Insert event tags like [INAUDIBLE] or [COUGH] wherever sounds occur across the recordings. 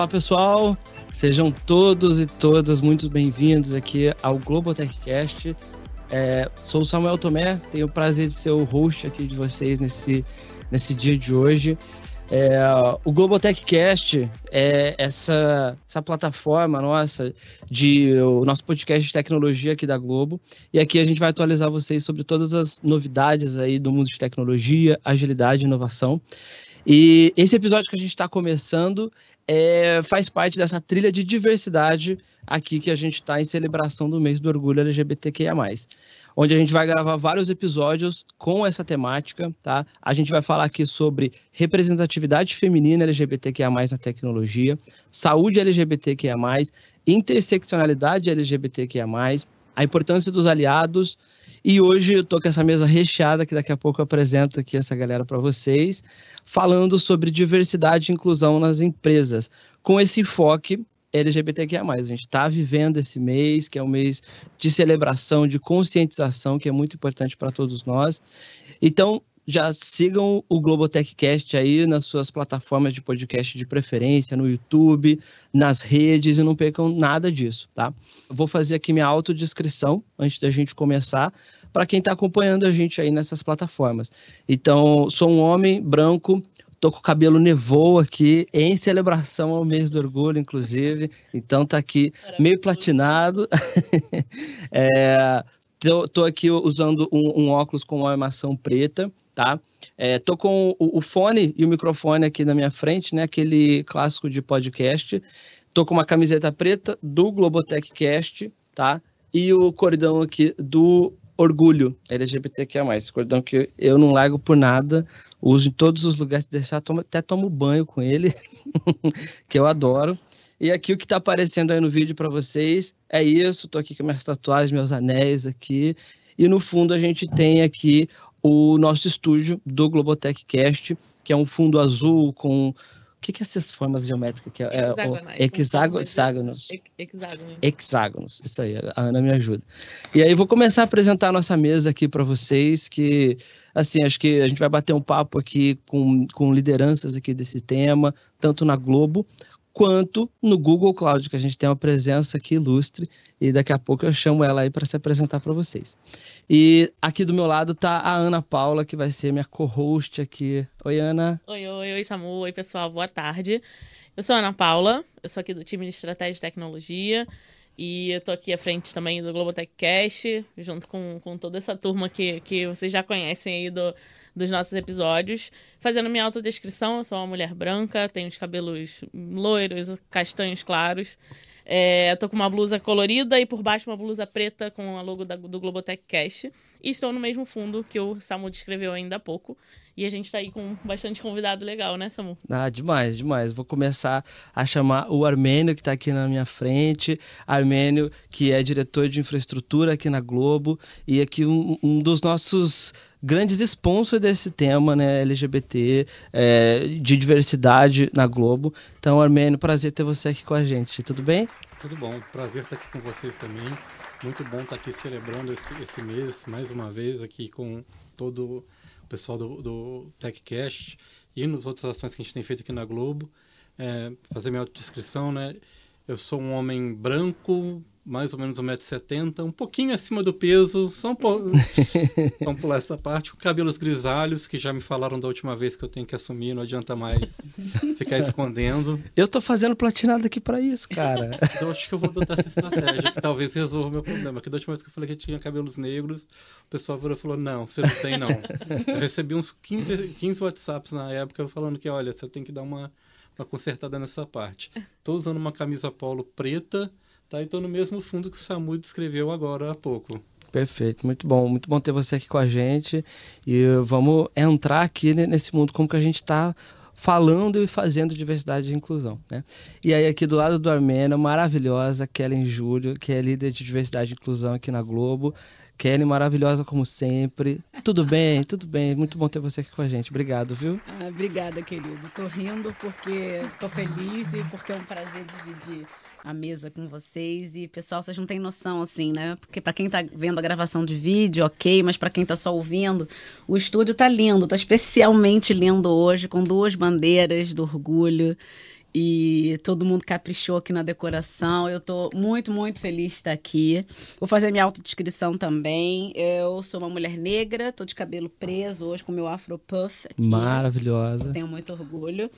Olá pessoal, sejam todos e todas muito bem-vindos aqui ao Globotechcast. É, sou o Samuel Tomé, tenho o prazer de ser o host aqui de vocês nesse, nesse dia de hoje. É, o Globotechcast é essa, essa plataforma nossa de o nosso podcast de tecnologia aqui da Globo. E aqui a gente vai atualizar vocês sobre todas as novidades aí do mundo de tecnologia, agilidade e inovação. E esse episódio que a gente está começando é, faz parte dessa trilha de diversidade aqui que a gente está em celebração do mês do orgulho LGBTQIA+ onde a gente vai gravar vários episódios com essa temática, tá? A gente vai falar aqui sobre representatividade feminina LGBTQIA+, na tecnologia, saúde LGBTQIA+, interseccionalidade LGBTQIA+, a importância dos aliados, e hoje eu tô com essa mesa recheada, que daqui a pouco eu apresento aqui essa galera para vocês, falando sobre diversidade e inclusão nas empresas, com esse enfoque LGBTQIA+. A gente está vivendo esse mês, que é um mês de celebração, de conscientização, que é muito importante para todos nós. Então, já sigam o Globotechcast aí nas suas plataformas de podcast de preferência, no YouTube, nas redes e não percam nada disso, tá? Vou fazer aqui minha autodescrição antes da gente começar, para quem está acompanhando a gente aí nessas plataformas. Então, sou um homem branco, Tô com o cabelo nevou aqui, em celebração ao mês do orgulho, inclusive. Então tá aqui meio platinado. [LAUGHS] é, tô, tô, aqui usando um, um, óculos com uma armação preta, tá? É, tô com o, o, fone e o microfone aqui na minha frente, né? Aquele clássico de podcast. Tô com uma camiseta preta do Globotechcast, tá? E o cordão aqui do Orgulho LGBTQIA+. Esse cordão que eu não largo por nada uso em todos os lugares, deixar, até tomo banho com ele, [LAUGHS] que eu adoro. E aqui o que está aparecendo aí no vídeo para vocês é isso. Estou aqui com minhas tatuagens, meus anéis aqui. E no fundo a gente tem aqui o nosso estúdio do Globotech Cast, que é um fundo azul com o que, que é essas formas geométricas que é? é hexágonos. Hexágonos. Hexágonos. Isso aí, a Ana me ajuda. E aí vou começar a apresentar a nossa mesa aqui para vocês, que assim, acho que a gente vai bater um papo aqui com, com lideranças aqui desse tema, tanto na Globo quanto no Google Cloud, que a gente tem uma presença aqui ilustre e daqui a pouco eu chamo ela aí para se apresentar para vocês. E aqui do meu lado tá a Ana Paula, que vai ser minha co-host aqui. Oi, Ana. Oi, oi, oi, Samu. Oi, pessoal. Boa tarde. Eu sou a Ana Paula, eu sou aqui do time de Estratégia e Tecnologia. E eu tô aqui à frente também do Globotech Cast, junto com, com toda essa turma que, que vocês já conhecem aí do, dos nossos episódios. Fazendo minha autodescrição, eu sou uma mulher branca, tenho os cabelos loiros, castanhos claros. É, tô com uma blusa colorida e por baixo uma blusa preta com a logo da, do Globotech Cast. E estou no mesmo fundo que o Samu descreveu ainda há pouco. E a gente está aí com bastante convidado legal, né, Samu? Ah, demais, demais. Vou começar a chamar o Armênio, que está aqui na minha frente. Armênio, que é diretor de infraestrutura aqui na Globo. E aqui um, um dos nossos grandes sponsors desse tema, né, LGBT, é, de diversidade na Globo. Então, Armênio, prazer ter você aqui com a gente. Tudo bem? Tudo bom, prazer estar aqui com vocês também. Muito bom estar aqui celebrando esse, esse mês, mais uma vez, aqui com todo pessoal do, do TechCast e nas outras ações que a gente tem feito aqui na Globo. É, fazer minha autodescrição, né? Eu sou um homem branco, mais ou menos 1,70m, um pouquinho acima do peso, só um pouco. [LAUGHS] Vamos pular essa parte. Com cabelos grisalhos, que já me falaram da última vez que eu tenho que assumir, não adianta mais ficar escondendo. Eu tô fazendo platinado aqui para isso, cara. Então acho que eu vou adotar essa estratégia, que talvez resolva o meu problema. Que da última vez que eu falei que eu tinha cabelos negros, o pessoal virou e falou: não, você não tem, não. Eu recebi uns 15, 15 WhatsApps na época falando que, olha, você tem que dar uma, uma consertada nessa parte. Tô usando uma camisa polo preta Tá, então no mesmo fundo que o Samu descreveu agora há pouco. Perfeito, muito bom, muito bom ter você aqui com a gente e vamos entrar aqui nesse mundo como que a gente está falando e fazendo diversidade e inclusão, né? E aí aqui do lado do Armênio, maravilhosa, Kellen Júlio, que é líder de diversidade e inclusão aqui na Globo. Kelly, maravilhosa como sempre. Tudo bem, [LAUGHS] tudo bem. Muito bom ter você aqui com a gente. Obrigado, viu? Ah, obrigada, querido. Tô rindo porque tô feliz e porque é um prazer dividir a mesa com vocês. E, pessoal, vocês não têm noção, assim, né? Porque para quem tá vendo a gravação de vídeo, ok, mas para quem tá só ouvindo, o estúdio tá lindo, tá especialmente lindo hoje, com duas bandeiras do orgulho. e todo mundo caprichou aqui na decoração. Eu tô muito, muito feliz de estar aqui. Vou fazer minha autodescrição também. Eu sou uma mulher negra, tô de cabelo preso hoje com meu afro puff aqui. Maravilhosa. Tenho muito orgulho.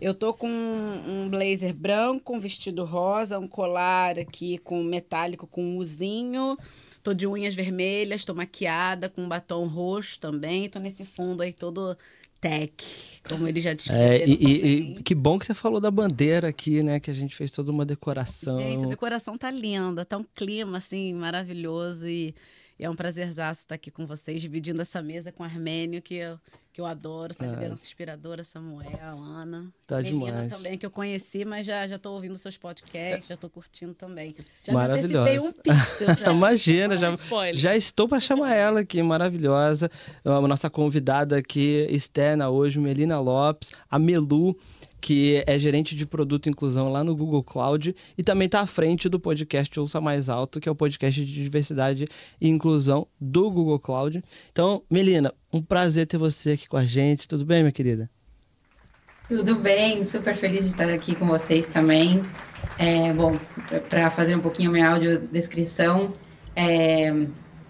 Eu tô com um blazer branco, um vestido rosa, um colar aqui com metálico com um uzinho. Tô de unhas vermelhas, tô maquiada com um batom roxo também. Tô nesse fundo aí todo tech, como ele já disse. É, e, e, e, que bom que você falou da bandeira aqui, né? Que a gente fez toda uma decoração. Gente, a decoração tá linda, tá um clima assim maravilhoso e, e é um prazerzaço estar aqui com vocês, dividindo essa mesa com o Armênio, que eu que eu adoro, essa é. liderança inspiradora, Samuel, Ana. Tá Menina demais. também, que eu conheci, mas já, já tô ouvindo seus podcasts, já tô curtindo também. Já maravilhosa. um pixel. [LAUGHS] Já. Imagina, já, já estou para chamar ela aqui, maravilhosa. A nossa convidada aqui externa hoje, Melina Lopes, a Melu que é gerente de produto e inclusão lá no Google Cloud e também está à frente do podcast Ouça Mais Alto, que é o podcast de diversidade e inclusão do Google Cloud. Então, Melina, um prazer ter você aqui com a gente. Tudo bem, minha querida? Tudo bem, super feliz de estar aqui com vocês também. É, bom, para fazer um pouquinho minha audiodescrição, é,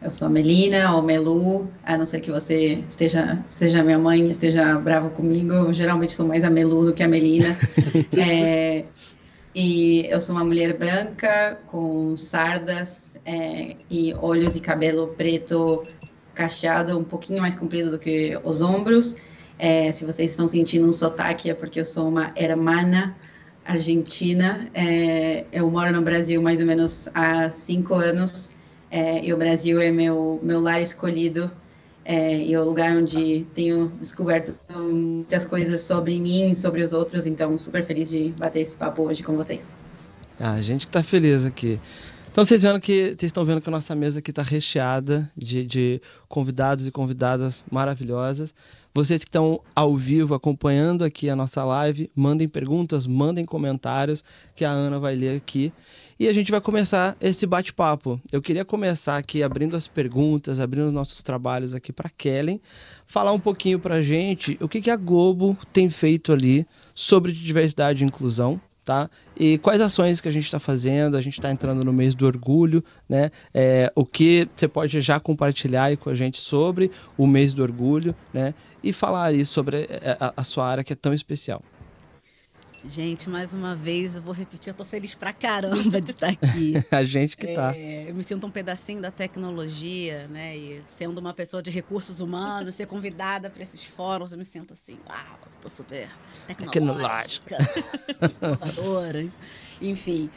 eu sou a Melina, ou Melu, a não ser que você esteja, seja minha mãe, esteja brava comigo, eu geralmente sou mais a Melu do que a Melina. [LAUGHS] é, e eu sou uma mulher branca, com sardas é, e olhos e cabelo preto cacheado, um pouquinho mais comprido do que os ombros. É, se vocês estão sentindo um sotaque, é porque eu sou uma hermana argentina. É, eu moro no Brasil mais ou menos há cinco anos é, e o Brasil é meu, meu lar escolhido é, e é o lugar onde tenho descoberto muitas coisas sobre mim e sobre os outros. Então, super feliz de bater esse papo hoje com vocês. Ah, a gente que está feliz aqui. Então vocês vendo que vocês estão vendo que a nossa mesa aqui está recheada de, de convidados e convidadas maravilhosas. Vocês que estão ao vivo acompanhando aqui a nossa live, mandem perguntas, mandem comentários que a Ana vai ler aqui. E a gente vai começar esse bate-papo. Eu queria começar aqui abrindo as perguntas, abrindo os nossos trabalhos aqui para Kellen, falar um pouquinho para a gente o que, que a Globo tem feito ali sobre diversidade e inclusão tá? E quais ações que a gente está fazendo? A gente está entrando no mês do orgulho, né? É, o que você pode já compartilhar aí com a gente sobre o mês do orgulho, né? E falar aí sobre é, a, a sua área que é tão especial. Gente, mais uma vez eu vou repetir, eu tô feliz pra caramba de estar aqui. [LAUGHS] a gente que tá. É, eu me sinto um pedacinho da tecnologia, né? E sendo uma pessoa de recursos humanos, ser convidada para esses fóruns, eu me sinto assim, uau, estou super tecnológica, [LAUGHS] inovadora. Enfim,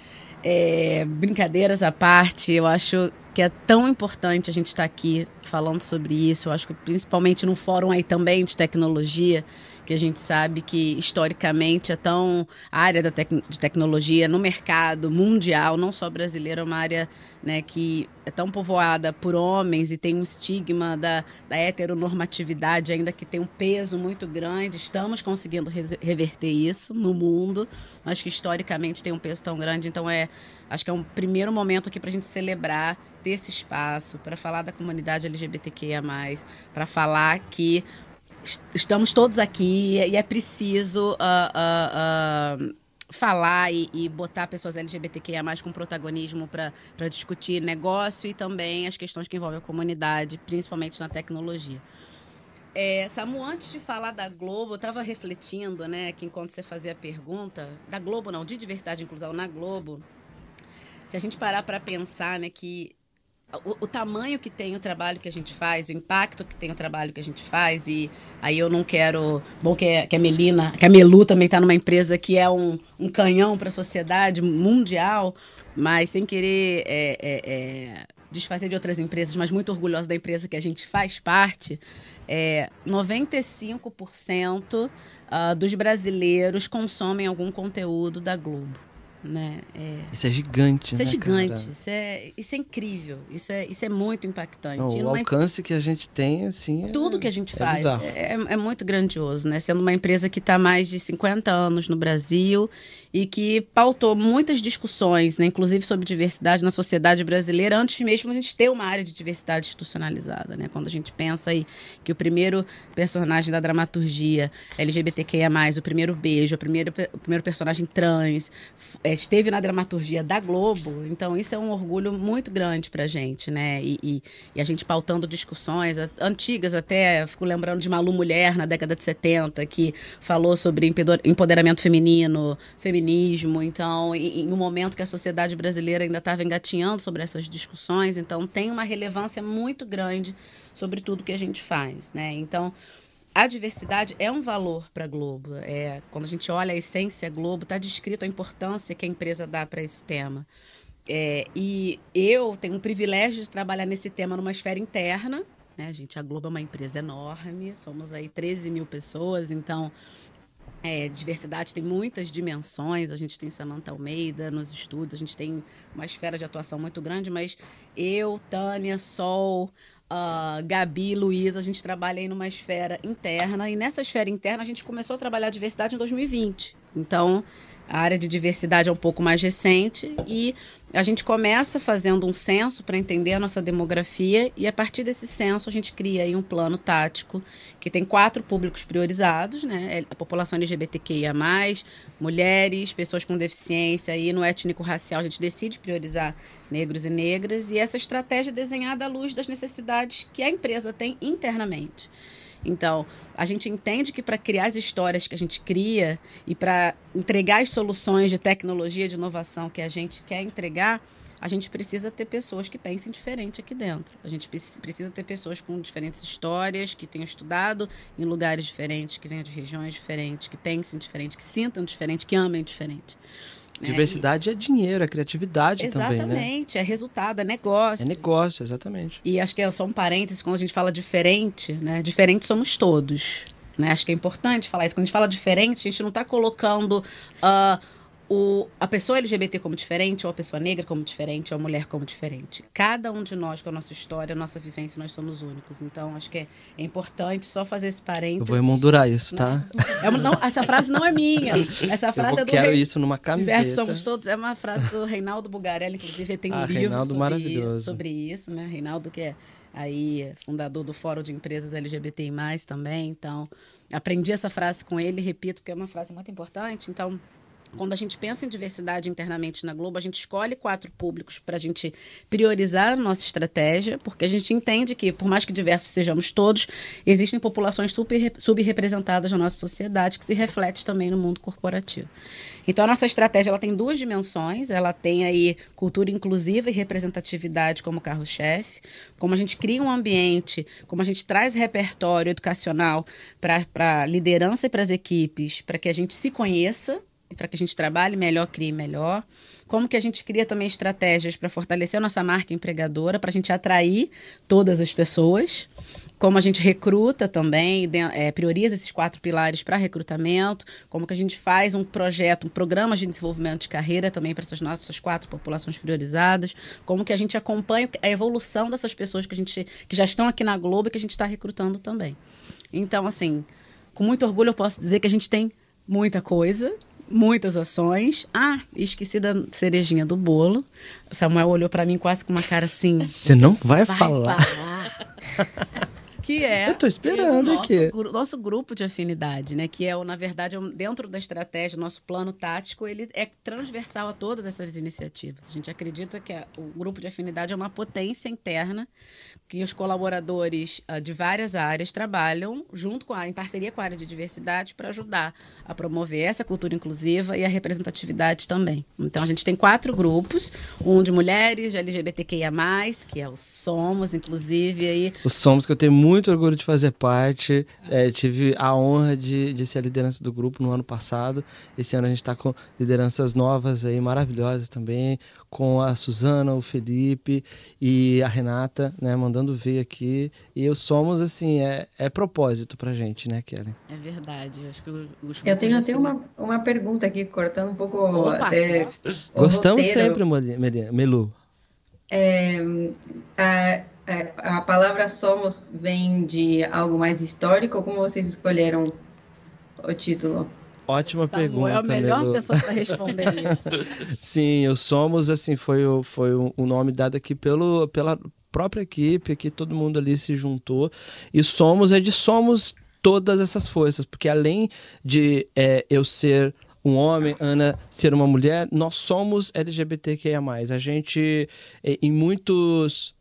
é, brincadeiras à parte, eu acho que é tão importante a gente estar aqui falando sobre isso. Eu acho que principalmente num fórum aí também de tecnologia, que a gente sabe que historicamente é tão área da tec de tecnologia no mercado mundial, não só brasileiro, é uma área né, que é tão povoada por homens e tem um estigma da, da heteronormatividade, ainda que tem um peso muito grande. Estamos conseguindo reverter isso no mundo, mas que historicamente tem um peso tão grande. Então, é acho que é um primeiro momento aqui para a gente celebrar, ter esse espaço, para falar da comunidade LGBTQIA, para falar que estamos todos aqui e é preciso. Uh, uh, uh, falar e, e, botar pessoas LGBTQIA mais com protagonismo para discutir negócio e também as questões que envolvem a comunidade, principalmente na tecnologia. É, Samu, antes de falar da Globo, eu estava refletindo, né, que enquanto você fazia a pergunta, da Globo não, de diversidade e inclusão na Globo, se a gente parar para pensar, né, que o, o, tamanho que tem o trabalho que a gente faz, o impacto que tem o trabalho que a gente faz, e aí eu não quero. Bom, que, a, que a Melina, que a Melu também está numa empresa que é um, um canhão para a sociedade mundial, mas sem querer é, é, é, desfazer de outras empresas, mas muito orgulhosa da empresa que a gente faz parte. É, 95% uh, dos brasileiros consomem algum conteúdo da Globo. Né? É... Isso é gigante, Isso né, é gigante, cara? isso é, isso é incrível, isso é, isso é muito impactante. Não, o alcance que a gente tem, assim. é- tudo que a gente é faz é, é muito grandioso, né? Sendo uma empresa que está há mais de 50 anos no Brasil e que pautou muitas discussões, né? inclusive sobre diversidade na sociedade brasileira, antes mesmo a gente ter uma área de diversidade institucionalizada, né? Quando a gente pensa aí que o primeiro personagem da dramaturgia LGBTQIA+, o primeiro beijo, o primeiro, o primeiro personagem trans, é, esteve na dramaturgia da Globo, então isso é um orgulho muito grande pra gente, né? E, e- e a gente pautando discussões a- antigas, até fico lembrando de Malu Mulher na década de 70, que falou sobre empoderamento feminino, feminismo. Então, em, um momento que a sociedade brasileira ainda estava engatinhando sobre essas discussões, então tem uma relevância muito grande sobre tudo que a gente faz, né? Então, a diversidade é um valor para a Globo. É, quando a gente olha a essência Globo, está descrito a importância que a empresa dá para esse tema. É, e eu tenho o privilégio de trabalhar nesse tema numa esfera interna. Né, gente, a Globo é uma empresa enorme, somos aí 13 mil pessoas, então é, diversidade tem muitas dimensões. A gente tem Samantha Almeida nos estudos, a gente tem uma esfera de atuação muito grande, mas eu, Tânia, Sol, ah, Gabi, Luísa, a gente trabalha aí numa esfera interna. E nessa esfera interna a gente começou a trabalhar a diversidade em 2020. Então, a área de diversidade é um pouco mais recente e a gente começa fazendo um censo para entender a nossa demografia e a partir desse censo a gente cria aí um plano tático que tem quatro públicos priorizados, né? A população LGBTQIA+, mulheres, pessoas com deficiência e no étnico-racial a gente decide priorizar negros e negras e essa estratégia é desenhada à luz das necessidades que a empresa tem internamente. Então, a gente entende que para criar as histórias que a gente cria e para entregar as soluções de tecnologia, de inovação que a gente quer entregar, a gente precisa ter pessoas que pensem diferente aqui dentro. A gente preci- precisa ter pessoas com diferentes histórias, que tenham estudado em lugares diferentes, que venham de regiões diferentes, que pensem diferente, que sintam diferente, que amem diferente. Né? Diversidade é dinheiro, é criatividade E- também, né? Exatamente, é resultado, é negócio. É negócio, exatamente. E acho que é só um parênteses, quando a gente fala diferente, né? Diferente somos todos. Né? Acho que é importante falar isso. Quando a gente fala diferente, a gente não está colocando ah, o, a pessoa LGBT como diferente, ou a pessoa negra como diferente, ou a mulher como diferente. Cada um de nós, com a nossa história, a nossa vivência, nós somos únicos. Então, acho que é, é importante só fazer esse parênteses. Eu vou emoldurar isso, tá? É não, essa frase não é minha. Essa Eu frase vou- é do quero Rei- isso numa camiseta. Diversos somos todos. É uma frase do Reinaldo Bugarelli, inclusive tem um Ah, livro Reinaldo sobre, sobre isso, né? Reinaldo que é aí fundador do Fórum de Empresas LGBTI+, também. Então, aprendi essa frase com ele, repito, porque é uma frase muito importante. Então, quando a gente pensa em diversidade internamente na Globo, a gente escolhe quatro públicos para a gente priorizar a nossa estratégia, porque a gente entende que, por mais que diversos sejamos todos, existem populações subrepresentadas na nossa sociedade que se reflete também no mundo corporativo. Então, a nossa estratégia ela tem duas dimensões. Ela tem aí cultura inclusiva e representatividade como carro-chefe, como a gente cria um ambiente, como a gente traz repertório educacional para a liderança e para as equipes, para que a gente se conheça para que a gente trabalhe melhor, crie melhor. Como que a gente cria também estratégias para fortalecer a nossa marca empregadora, para a gente atrair todas as pessoas. Como a gente recruta também, eh, prioriza esses quatro pilares para recrutamento. Como que a gente faz um projeto, um programa de desenvolvimento de carreira também para essas nossas quatro populações priorizadas. Como que a gente acompanha a evolução dessas pessoas que, a gente, que já estão aqui na Globo e que a gente está recrutando também. Então, assim, com muito orgulho eu posso dizer que a gente tem muita coisa, muitas ações. Ah, esqueci da cerejinha do bolo. Samuel olhou para mim quase com uma cara assim. Você não vai, Vai falar. falar. [LAUGHS] que é. Eu tô esperando o nosso, aqui. gru- nosso grupo de afinidade, né? Que é, o, na verdade, é dentro da estratégia, o nosso plano tático, ele é transversal a todas essas iniciativas. A gente acredita que a- o grupo de afinidade é uma potência interna que os colaboradores ah, de várias áreas trabalham junto com a, em parceria com a área de diversidade para ajudar a promover essa cultura inclusiva e a representatividade também. Então a gente tem quatro grupos, um de mulheres, de LGBTQIA+, que é o Somos, inclusive aí Os somos que eu tenho muito muito orgulho de fazer parte. É, tive a honra de, de ser a liderança do grupo no ano passado. Esse ano a gente está com lideranças novas aí, maravilhosas também, com a Suzana, o Felipe e a Renata, né, mandando ver aqui. E eu somos, assim, é, é propósito pra gente, né, Kelly? É verdade. Eu, acho que os eu tenho até uma, uma pergunta aqui, cortando um pouco Opa, até Gostamos roteiro. sempre, Melu. É, a, a palavra somos vem de algo mais histórico ou como vocês escolheram o título? Ótima Samuel pergunta, é a melhor Melu. pessoa para responder [LAUGHS] isso. Sim, o Somos, assim, foi o, foi o o nome dado aqui pelo, pela própria equipe, aqui todo mundo ali se juntou. E Somos é de somos todas essas forças, porque além de é, eu ser um homem, Ana ser uma mulher, nós somos LGBTQIA+. A gente, é, em muitos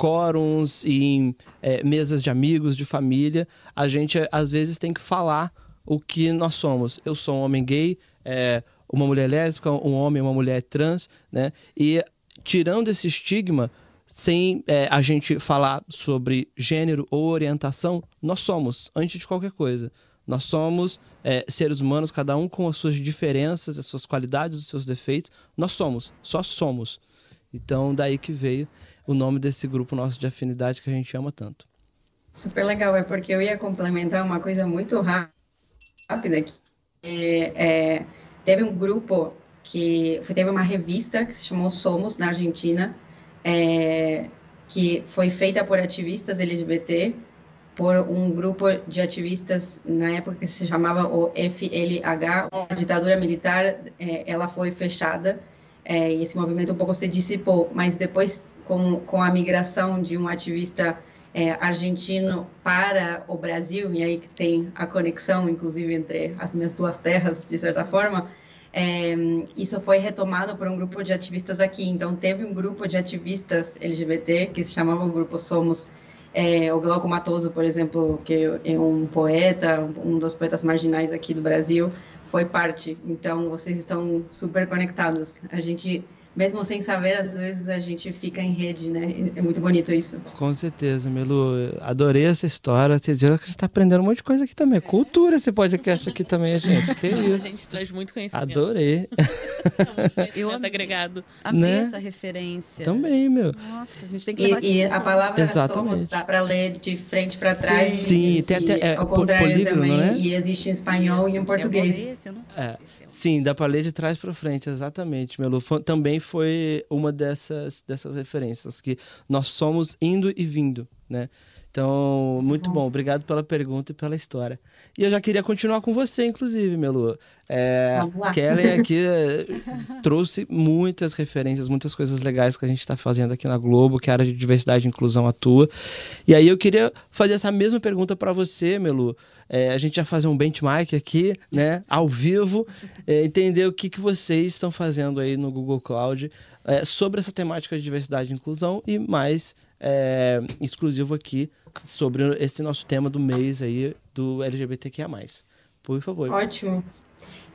quóruns e em é, mesas de amigos, de família, a gente às vezes tem que falar o que nós somos. Eu sou um homem gay, é, uma mulher lésbica, um homem, uma mulher trans, né? E tirando esse estigma, sem é, a gente falar sobre gênero ou orientação, nós somos, antes de qualquer coisa. Nós somos é, seres humanos, cada um com as suas diferenças, as suas qualidades, os seus defeitos. Nós somos, só somos. Então, daí que veio o nome desse grupo nosso de afinidade que a gente ama tanto. Super legal, é porque eu ia complementar uma coisa muito rá- rápida aqui. É, é, teve um grupo que foi- teve uma revista que se chamou Somos na Argentina, é, que foi feita por ativistas LGBT, por um grupo de ativistas na época que se chamava o FLH, a ditadura militar, é, ela foi fechada é, e esse movimento um pouco se dissipou, mas depois com, com a migração de um ativista é, argentino para o Brasil, e aí que tem a conexão, inclusive, entre as minhas duas terras, de certa forma, é, isso foi retomado por um grupo de ativistas aqui. Então, teve um grupo de ativistas LGBT que se chamava o Grupo Somos. É, o Glauco Matoso, por exemplo, que é um poeta, um dos poetas marginais aqui do Brasil, foi parte. Então, vocês estão super conectados. A gente, mesmo sem saber, às vezes a gente fica em rede, né? É muito bonito isso. Com certeza, Melu. Adorei essa história. Vocês viram que a gente está aprendendo um monte de coisa aqui também. Cultura esse podcast aqui também, gente. Que [LAUGHS] A isso. gente traz muito conhecimento. Adorei. [LAUGHS] Eu amei. agregado. Amei Né? essa referência. Também, meu. Nossa, a gente tem que levar E, e isso a palavra Exatamente. somos dá para ler de frente para trás. Sim, e, tem até- é, ao contrário polígono, também. né? E existe em espanhol e em Isso. português. Eu, esse, eu não sei É. se esse é o- Sim, dá para ler de trás para frente, exatamente, Melu. Fo- Foi uma dessas, dessas referências, que nós somos indo e vindo, né? Então, muito bom. Obrigado pela pergunta e pela história. E eu já queria continuar com você, inclusive, Melu. É. Kelly aqui é, [LAUGHS] trouxe muitas referências, muitas coisas legais que a gente está fazendo aqui na Globo, que a área de diversidade e inclusão atua. E aí eu queria fazer essa mesma pergunta para você, Melu. É, a gente vai fazer um benchmark aqui, né, ao vivo, é, entender o que, que vocês estão fazendo aí no Google Cloud é, sobre essa temática de diversidade e inclusão e mais é, exclusivo aqui sobre esse nosso tema do mês aí do LGBTQIA+. Por favor. Ótimo.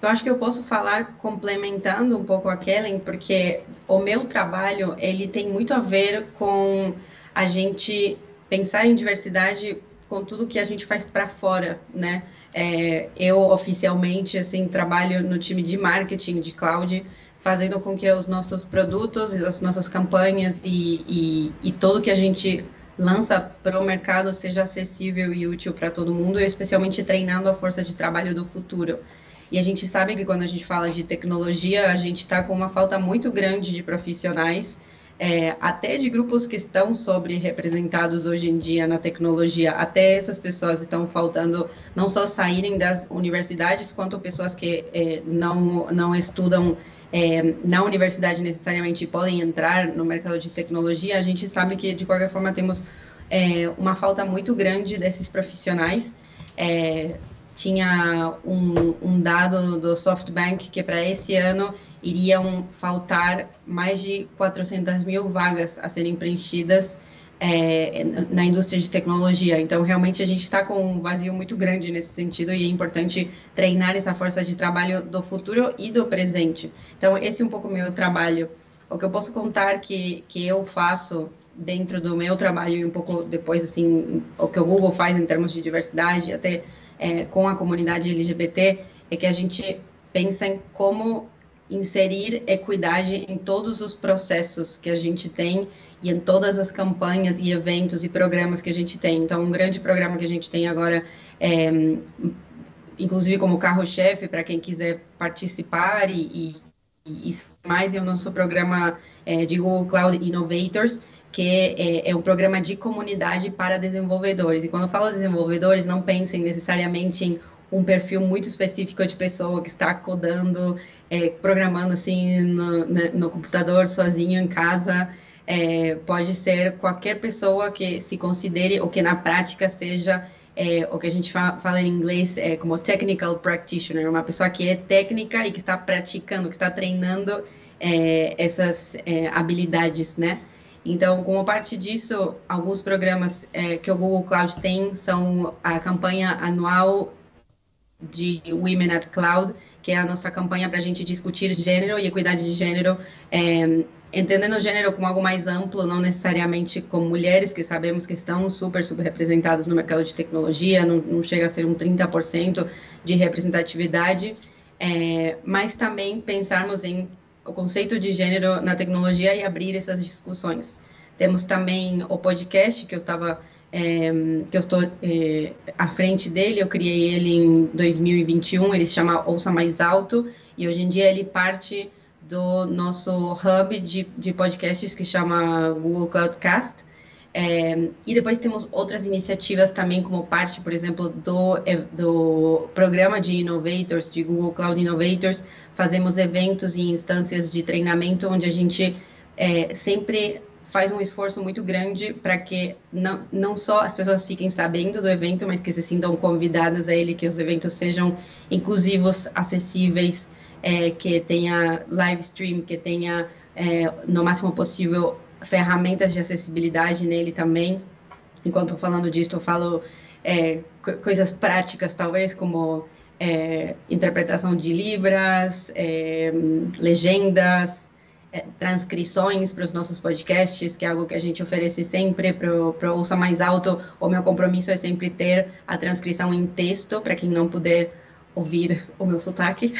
Eu acho que eu posso falar complementando um pouco a Kellen, porque o meu trabalho ele tem muito a ver com a gente pensar em diversidade com tudo que a gente faz para fora, né? É, eu oficialmente assim trabalho no time de marketing de cloud, fazendo com que os nossos produtos, as nossas campanhas e, e, e tudo que a gente lança para o mercado seja acessível e útil para todo mundo, especialmente treinando a força de trabalho do futuro. E a gente sabe que quando a gente fala de tecnologia, a gente está com uma falta muito grande de profissionais, é, até de grupos que estão sobre-representados hoje em dia na tecnologia. Até essas pessoas estão faltando não só saírem das universidades, quanto pessoas que é, não, não estudam é, na universidade necessariamente podem entrar no mercado de tecnologia. A gente sabe que, de qualquer forma, temos é, uma falta muito grande desses profissionais. É, tinha um, um, dado do SoftBank que para esse ano iriam faltar mais de 400 mil vagas a serem preenchidas é, na indústria de tecnologia. Então, realmente, a gente está com um vazio muito grande nesse sentido e é importante treinar essa força de trabalho do futuro e do presente. Então, esse é um pouco o meu trabalho. O que eu posso contar que, que eu faço dentro do meu trabalho e um pouco depois, assim, o que o Google faz em termos de diversidade, até é, com a comunidade LGBT, é que a gente pensa em como inserir equidade em todos os processos que a gente tem e em todas as campanhas e eventos e programas que a gente tem. Então, um grande programa que a gente tem agora, é, inclusive como carro-chefe, para quem quiser participar e, e, e mais, é o nosso programa é, de Google Cloud Innovators, que é, é, um programa de comunidade para desenvolvedores. E quando eu falo desenvolvedores, não pensem necessariamente em um perfil muito específico de pessoa que está codando, é, programando assim no, no, computador sozinho em casa. É, pode ser qualquer pessoa que se considere ou que na prática seja é, o que a gente fala, fala em inglês é, como technical practitioner, uma pessoa que é técnica e que está praticando, que está treinando é, essas é, habilidades, né? Então, como parte disso, alguns programas é, que o Google Cloud tem são a campanha anual de Women at Cloud, que é a nossa campanha para a gente discutir gênero e equidade de gênero, é, entendendo o gênero como algo mais amplo, não necessariamente como mulheres, que sabemos que estão super, super representadas no mercado de tecnologia, não, não chega a ser um 30% de representatividade, é, mas também pensarmos em o conceito de gênero na tecnologia e abrir essas discussões. Temos também o podcast que eu estava é, que eu estou é, à frente dele, eu criei ele em 2021, ele se chama Ouça Mais Alto, e hoje em dia ele parte do nosso hub de, de podcasts que chama Google Cloudcast, é, e depois temos outras iniciativas também, como parte, por exemplo, do, do programa de Innovators, de Google Cloud Innovators, fazemos eventos e instâncias de treinamento onde a gente é, sempre faz um esforço muito grande para que não, não só as pessoas fiquem sabendo do evento, mas que se sintam convidadas a ele, que os eventos sejam inclusivos, acessíveis, é, que tenha live stream, que tenha, é, no máximo possível, ferramentas de acessibilidade nele também. Enquanto falando disso, eu falo é, coisas práticas, talvez, como é, interpretação de libras, é, legendas, transcrições para os nossos podcasts, que é algo que a gente oferece sempre para o Ouça Mais Alto. O meu compromisso é sempre ter a transcrição em texto, para quem não puder ouvir o meu sotaque.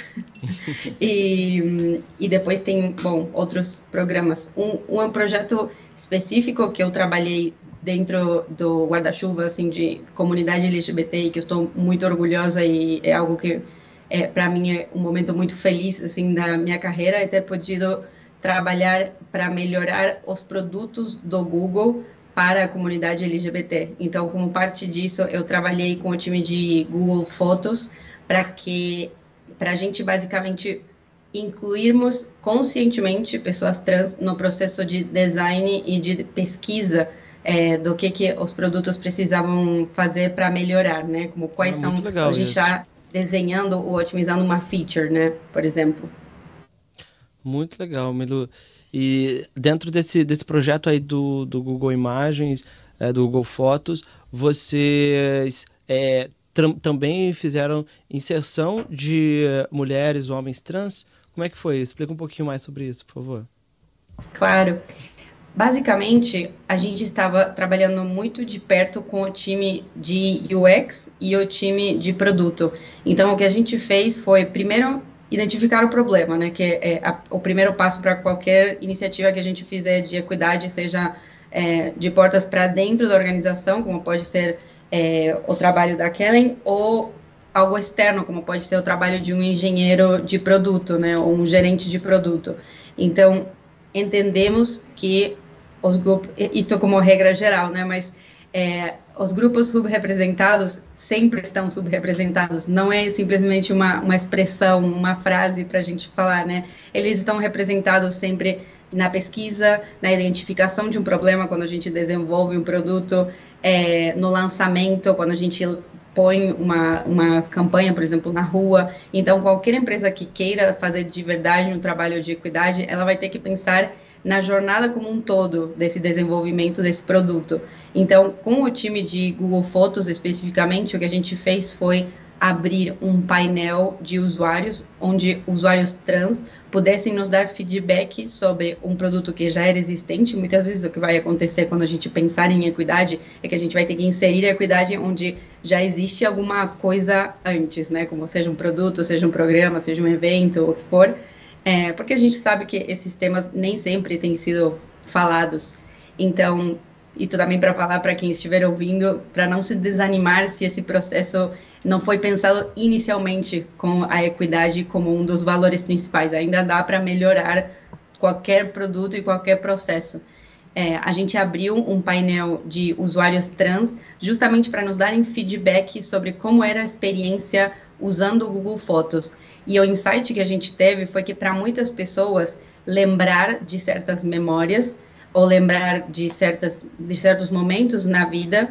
[LAUGHS] e, e depois tem, bom, outros programas. Um, um projeto específico que eu trabalhei dentro do guarda-chuva, assim, de comunidade LGBT, que eu estou muito orgulhosa e é algo que, é, para mim, é um momento muito feliz, assim, da minha carreira, é ter podido trabalhar para melhorar os produtos do Google para a comunidade LGBT. Então, como parte disso, eu trabalhei com o time de Google Fotos para que para a gente basicamente incluirmos conscientemente pessoas trans no processo de design e de pesquisa é, do que, que os produtos precisavam fazer para melhorar, né? Como quais é são a gente está desenhando ou otimizando uma feature, né? Por exemplo. Muito legal, Milu. E dentro desse, desse projeto aí do, do Google Imagens, é, do Google Fotos, vocês é, também fizeram inserção de mulheres, homens trans? Como é que foi? Explica um pouquinho mais sobre isso, por favor. Claro. Basicamente, a gente estava trabalhando muito de perto com o time de UX e o time de produto. Então, o que a gente fez foi, primeiro, identificar o problema, né? Que é a, o primeiro passo para qualquer iniciativa que a gente fizer de equidade, seja é, de portas para dentro da organização, como pode ser é, o trabalho da Kellen, ou algo externo, como pode ser o trabalho de um engenheiro de produto, né? Ou um gerente de produto. Então, entendemos que os grupos, isto como regra geral, né? Mas é, os grupos subrepresentados sempre estão subrepresentados, não é simplesmente uma, uma expressão, uma frase para a gente falar, né? Eles estão representados sempre na pesquisa, na identificação de um problema, quando a gente desenvolve um produto, é, no lançamento, quando a gente põe uma, uma campanha, por exemplo, na rua. Então, qualquer empresa que queira fazer de verdade um trabalho de equidade, ela vai ter que pensar na jornada como um todo desse desenvolvimento desse produto. Então, com o time de Google Fotos especificamente, o que a gente fez foi abrir um painel de usuários, onde usuários trans pudessem nos dar feedback sobre um produto que já era existente. Muitas vezes o que vai acontecer quando a gente pensar em equidade é que a gente vai ter que inserir a equidade onde já existe alguma coisa antes, né? Como seja um produto, seja um programa, seja um evento, o que for. É, porque a gente sabe que esses temas nem sempre têm sido falados. Então, isso também para falar para quem estiver ouvindo, para não se desanimar se esse processo não foi pensado inicialmente com a equidade como um dos valores principais. Ainda dá para melhorar qualquer produto e qualquer processo. É, a gente abriu um painel de usuários trans justamente para nos darem feedback sobre como era a experiência usando o Google Fotos. E o insight que a gente teve foi que para muitas pessoas lembrar de certas memórias ou lembrar de certas de certos momentos na vida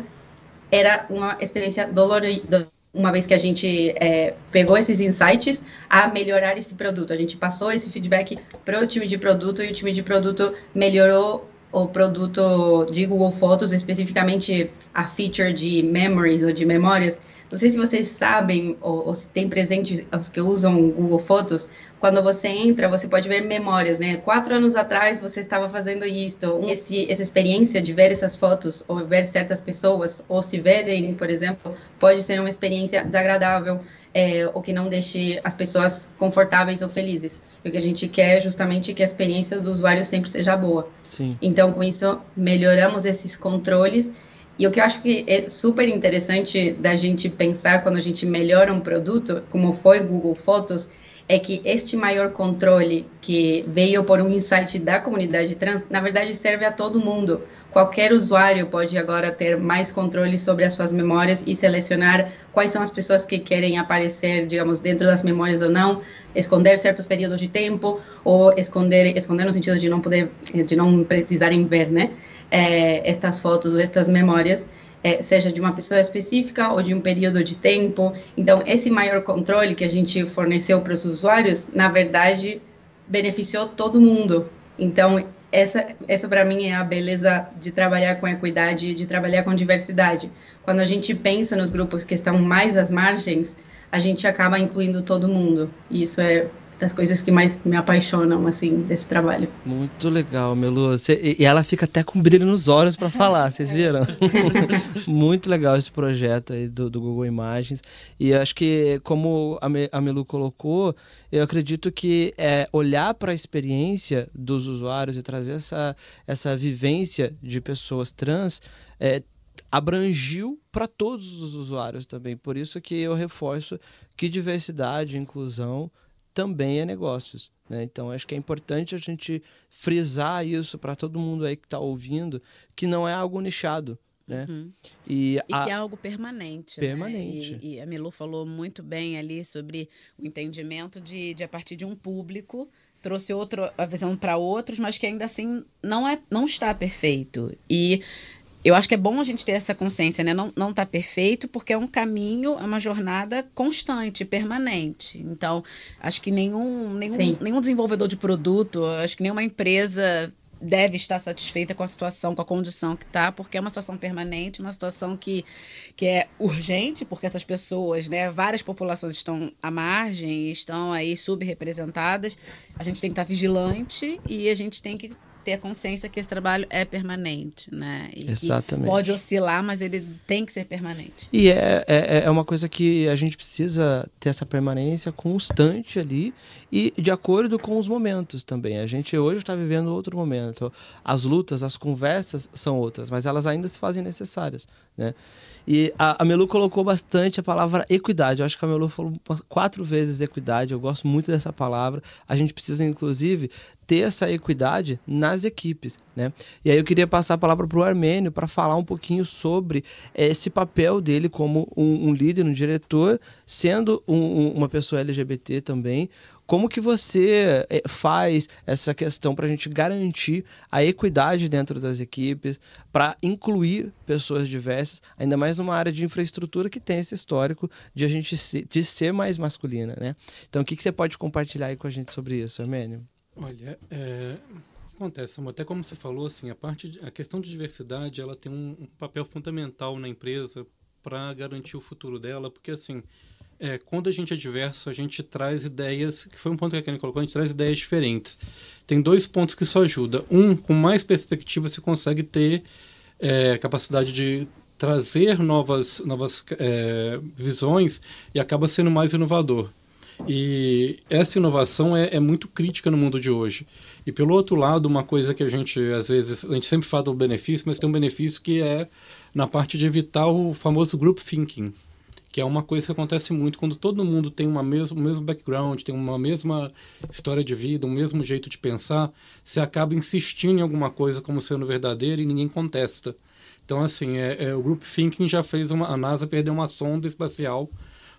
era uma experiência dolorida uma vez que a gente é, pegou esses insights, a melhorar esse produto. A gente passou esse feedback para o time de produto e o time de produto melhorou o produto de Google Fotos, especificamente a feature de memories ou de memórias. Não sei se vocês sabem ou, ou se tem presente os que usam Google Fotos, quando você entra, você pode ver memórias, né? Quatro anos atrás você estava fazendo isto. Esse, essa experiência de ver essas fotos, ou ver certas pessoas, ou se verem, por exemplo, pode ser uma experiência desagradável, é, ou que não deixe as pessoas confortáveis ou felizes. O que a gente quer é justamente que a experiência do usuário sempre seja boa. Sim. Então, com isso, melhoramos esses controles. E o que eu acho que é super interessante da gente pensar quando a gente melhora um produto, como foi Google Fotos, é que este maior controle que veio por um insight da comunidade trans, na verdade serve a todo mundo. Qualquer usuário pode agora ter mais controle sobre as suas memórias e selecionar quais são as pessoas que querem aparecer, digamos, dentro das memórias ou não, esconder certos períodos de tempo ou esconder, esconder no sentido de não poder, de não precisarem ver, né, é, estas fotos ou estas memórias é, seja de uma pessoa específica ou de um período de tempo. Então, esse maior controle que a gente forneceu para os usuários, na verdade, beneficiou todo mundo. Então, essa, essa para mim é a beleza de trabalhar com equidade de trabalhar com diversidade. Quando a gente pensa nos grupos que estão mais às margens, a gente acaba incluindo todo mundo. E isso é das coisas que mais me apaixonam, assim, desse trabalho. Muito legal, Melu. Cê, e ela fica até com brilho nos olhos para falar, vocês viram? [LAUGHS] Muito legal esse projeto aí do, do, Google Imagens. E acho que, como a, Me, a Melu colocou, eu acredito que é, olhar para a experiência dos usuários e trazer essa, essa vivência de pessoas trans é, abrangiu para todos os usuários também. Por isso que eu reforço que diversidade e inclusão também é negócios. Né? Então, acho que é importante a gente frisar isso para todo mundo aí que está ouvindo, que não é algo nichado. Né? Uhum. E, e a... que é algo permanente. Permanente. Né? E, e, a Milu falou muito bem ali sobre o entendimento de, de a partir de um público trouxe outra a visão para outros, mas que ainda assim não é não está perfeito. E eu acho que é bom a gente ter essa consciência, né? Não, não tá perfeito, porque é um caminho, é uma jornada constante, permanente. Então, acho que nenhum, nenhum, nenhum desenvolvedor de produto, acho que nenhuma empresa deve estar satisfeita com a situação, com a condição que está, porque é uma situação permanente, uma situação que, que é urgente, porque essas pessoas, né, várias populações estão à margem, estão aí subrepresentadas. A gente tem que estar vigilante e a gente tem que ter a consciência que esse trabalho é permanente, né? E Exatamente. pode oscilar, mas ele tem que ser permanente. E é, é, é uma coisa que a gente precisa ter essa permanência constante ali e de acordo com os momentos também. A gente hoje está vivendo outro momento. As lutas, as conversas são outras, mas elas ainda se fazem necessárias, né? E a, a Melu colocou bastante a palavra equidade. Eu acho que a Melu falou quatro vezes equidade. Eu gosto muito dessa palavra. A gente precisa, inclusive, ter essa equidade nas equipes, né? E aí eu queria passar a palavra para o Armênio para falar um pouquinho sobre esse papel dele como um, um líder, um diretor, sendo um, um, uma pessoa LGBT também. Como que você eh, faz essa questão para a gente garantir a equidade dentro das equipes, para incluir pessoas diversas, ainda mais numa área de infraestrutura que tem esse histórico de a gente ser, de ser mais masculina, né? Então, o que, que você pode compartilhar aí com a gente sobre isso, Armênio? Olha, é, o que acontece, até como você falou, assim, a parte, de, a questão de diversidade, ela tem um, um papel fundamental na empresa para garantir o futuro dela, porque assim, é, quando a gente é diverso, a gente traz ideias, que foi um ponto que a Kenny colocou, a gente traz ideias diferentes. Tem dois pontos que isso ajuda. Um, com mais perspectiva, você consegue ter é, capacidade de trazer novas, novas é, visões e acaba sendo mais inovador. E essa inovação é, é, muito crítica no mundo de hoje. E pelo outro lado, uma coisa que a gente, às vezes, a gente sempre fala do benefício, mas tem um benefício que é na parte de evitar o famoso group thinking, que é uma coisa que acontece muito quando todo mundo tem uma mesmo, o mesmo background, tem uma mesma história de vida, um mesmo jeito de pensar, você acaba insistindo em alguma coisa como sendo verdadeira e ninguém contesta. Então, assim, é, é, o group thinking já fez uma, a NASA perder uma sonda espacial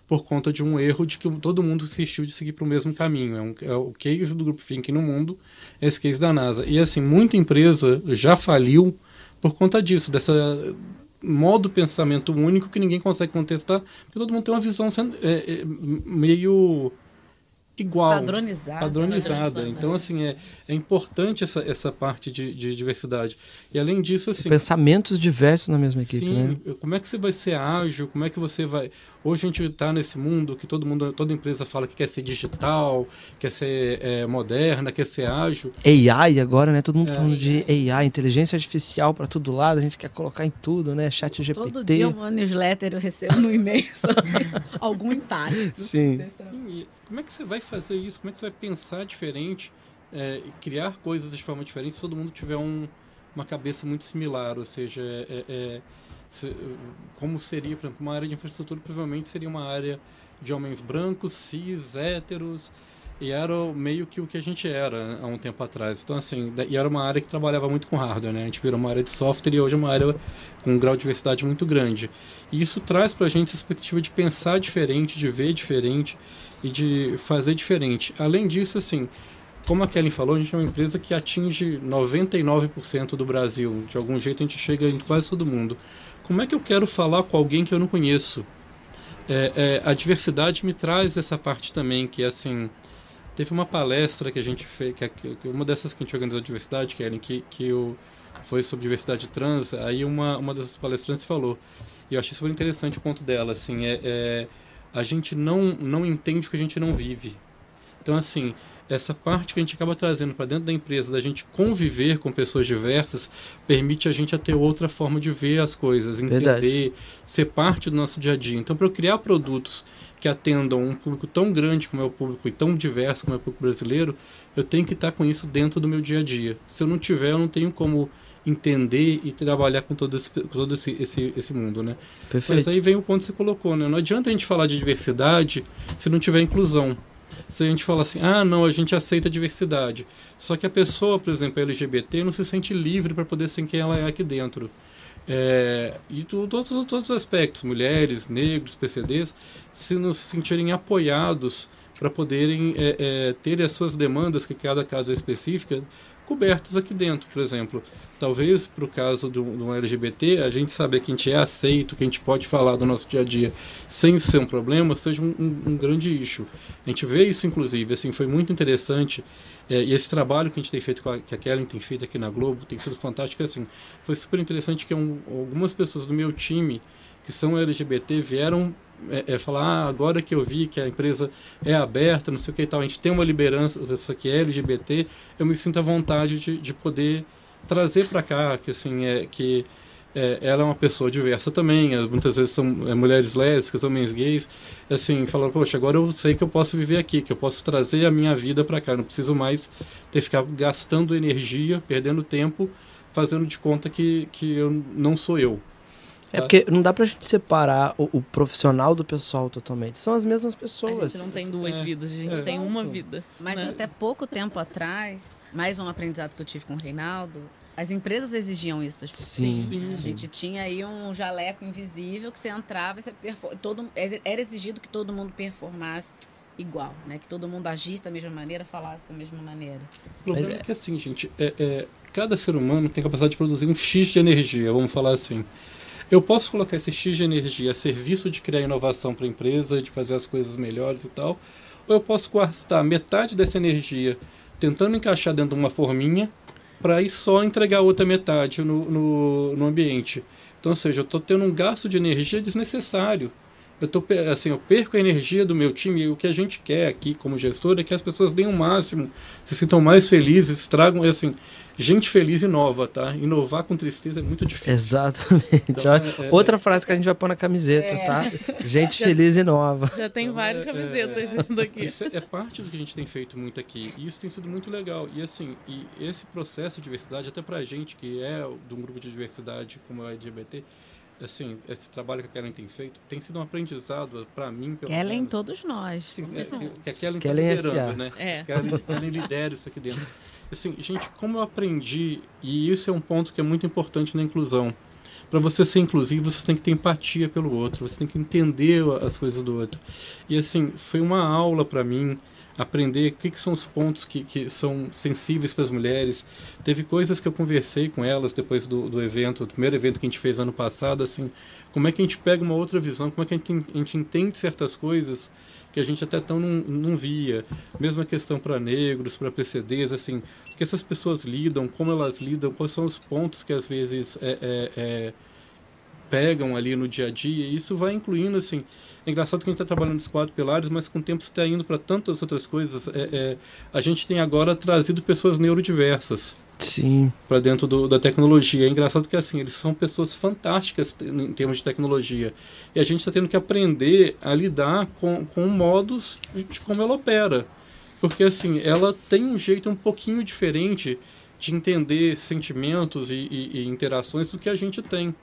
por conta de um erro de que todo mundo insistiu de seguir para o mesmo caminho. É, um, é, o case do Group Thinking no mundo, esse case da NASA. E assim, muita empresa já faliu por conta disso, dessa modo pensamento único que ninguém consegue contestar, porque todo mundo tem uma visão sendo, é, é, meio igual. Padronizada. Padronizada. Então, assim, é, é importante essa, essa parte de, de diversidade. E além disso, assim. Pensamentos diversos na mesma equipe, sim, né? Como é que você vai ser ágil? Como é que você vai. Hoje a gente está nesse mundo que todo mundo, toda empresa fala que quer ser digital, quer ser é, moderna, quer ser ágil. AI agora, né? Todo mundo é, falando de AI, inteligência artificial para todo lado, a gente quer colocar em tudo, né? Chat GPT. Todo dia uma newsletter eu recebo no e-mail [LAUGHS] sobre algum impacto. Sim. Dessa... Sim. como é que você vai fazer isso? Como é que você vai pensar diferente é, e criar coisas de forma diferente se todo mundo tiver um, uma cabeça muito similar? Ou seja, é, é como seria, por exemplo, uma área de infraestrutura, provavelmente seria uma área de homens brancos, cis, héteros, e era meio que o que a gente era há um tempo atrás. Então, assim, e era uma área que trabalhava muito com hardware, né? A gente virou uma área de software e hoje é uma área com um grau de diversidade muito grande. E isso traz para a gente essa perspectiva de pensar diferente, de ver diferente e de fazer diferente. Além disso, assim, como a Kelly falou, a gente é uma empresa que atinge 99% do Brasil. De algum jeito a gente chega em quase todo mundo como é que eu quero falar com alguém que eu não conheço? É, é, a diversidade me traz essa parte também, que é assim, teve uma palestra que a gente fez, que, que uma dessas que a gente organizou a diversidade, Karen, que, que eu, foi sobre diversidade trans, aí uma, uma dessas palestrantes falou, e eu achei super interessante o ponto dela, assim, é, é a gente não, não entende o que a gente não vive. Então, assim, essa parte que a gente acaba trazendo para dentro da empresa, da gente conviver com pessoas diversas, permite a gente a ter outra forma de ver as coisas, entender, Verdade. ser parte do nosso dia a dia. Então, para eu criar produtos que atendam um público tão grande como é o público e tão diverso como é o público brasileiro, eu tenho que estar com isso dentro do meu dia a dia. Se eu não tiver, eu não tenho como entender e trabalhar com todo esse, com todo esse, esse, esse mundo, né? Perfeito. Mas aí vem o ponto que você colocou, né? Não adianta a gente falar de diversidade se não tiver inclusão se a gente fala assim, ah, não, a gente aceita a diversidade. Só que a pessoa, por exemplo, LGBT, não se sente livre para poder ser quem ela é aqui dentro. É, e todos, todos os aspectos, mulheres, negros, PCDs, se não se sentirem apoiados para poderem é, é, ter as suas demandas, que cada caso é específica, cobertas aqui dentro, por exemplo. Talvez para o caso do, do LGBT, a gente saber que a gente é aceito, que a gente pode falar do nosso dia a dia sem ser um problema, seja um, um, um grande issue. A gente vê isso, inclusive, assim, foi muito interessante. É, e esse trabalho que a gente tem feito, a, que a Kellen tem feito aqui na Globo, tem sido fantástico. Assim, foi super interessante que um, algumas pessoas do meu time que são LGBT vieram é, é, falar, ah, agora que eu vi que a empresa é aberta, não sei o que e tal, a gente tem uma liderança dessa que é LGBT, eu me sinto à vontade de, de poder trazer para cá que assim é que é, ela é uma pessoa diversa também, é, muitas vezes são é, mulheres lésbicas, homens gays, assim, falando, poxa, agora eu sei que eu posso viver aqui, que eu posso trazer a minha vida para cá, não preciso mais ter que ficar gastando energia, perdendo tempo, fazendo de conta que, que eu não sou eu. É porque não dá pra gente separar o, o, profissional do pessoal totalmente. São as mesmas pessoas. A gente não tem duas é. vidas, a gente é. tem uma vida. Mas né? até pouco tempo atrás, mais um aprendizado que eu tive com o Reinaldo, as empresas exigiam isso das pessoas. Sim, sim. A gente tinha aí um jaleco invisível que você entrava e você perfor... todo era exigido que todo mundo performasse igual, né? Que todo mundo agisse da mesma maneira, falasse da mesma maneira. O problema Mas, é que assim, gente, é, é, cada ser humano tem capacidade de produzir um X de energia, vamos falar assim. Eu posso colocar esse X de energia a serviço de criar inovação para a empresa, de fazer as coisas melhores e tal, ou eu posso gastar metade dessa energia tentando encaixar dentro de uma forminha para aí só entregar a outra metade no, no, no ambiente. Então, ou seja, eu estou tendo um gasto de energia desnecessário. eu tô assim, eu perco a energia do meu time e o que a gente quer aqui como gestor é que as pessoas deem o máximo, se sintam mais felizes, tragam assim, gente feliz e nova, tá? Inovar com tristeza é muito difícil. Exatamente. Então, é, é, Outra frase que a gente vai pôr na camiseta, é. tá? [LAUGHS] Gente já, feliz e nova. Já tem então, várias é, camisetas é, aqui. Isso é parte do que a gente tem feito muito aqui. E isso tem sido muito legal. E assim, e esse processo de diversidade, até pra gente que é de um grupo de diversidade como é o LGBT, assim, esse trabalho que a Kellen tem feito tem sido um aprendizado para mim, pelo Kellen, menos. todos nós. Sim, todos é, nós. que a Kellen, está liderando, né? É. Kellen, Kellen lidera isso aqui dentro. Assim, gente, como eu aprendi, e isso é um ponto que é muito importante na inclusão. Para você ser inclusivo, você tem que ter empatia pelo outro, você tem que entender as coisas do outro. E assim, foi uma aula para mim aprender o que, que, são os pontos que, que são sensíveis para as mulheres. Teve coisas que eu conversei com elas depois do, do evento, do primeiro evento que a gente fez ano passado, assim, como é que a gente pega uma outra visão, como é que a gente, a gente entende certas coisas que a gente até tão não, não via. Mesma questão para negros, para PCDs, assim, que essas pessoas lidam, como elas lidam, quais são os pontos que às vezes é, é, é, pegam ali no dia a dia. E isso vai incluindo, assim, é engraçado que a gente está trabalhando nos quatro pilares, mas com o tempo está indo para tantas outras coisas. É, é, a gente tem agora trazido pessoas neurodiversas. Sim. Para dentro do, da tecnologia. É engraçado que assim, eles são pessoas fantásticas em termos de tecnologia. E a gente está tendo que aprender a lidar com, com modos de como ela opera. Porque assim, ela tem um jeito um pouquinho diferente de entender sentimentos e, e, e interações do que a gente tem.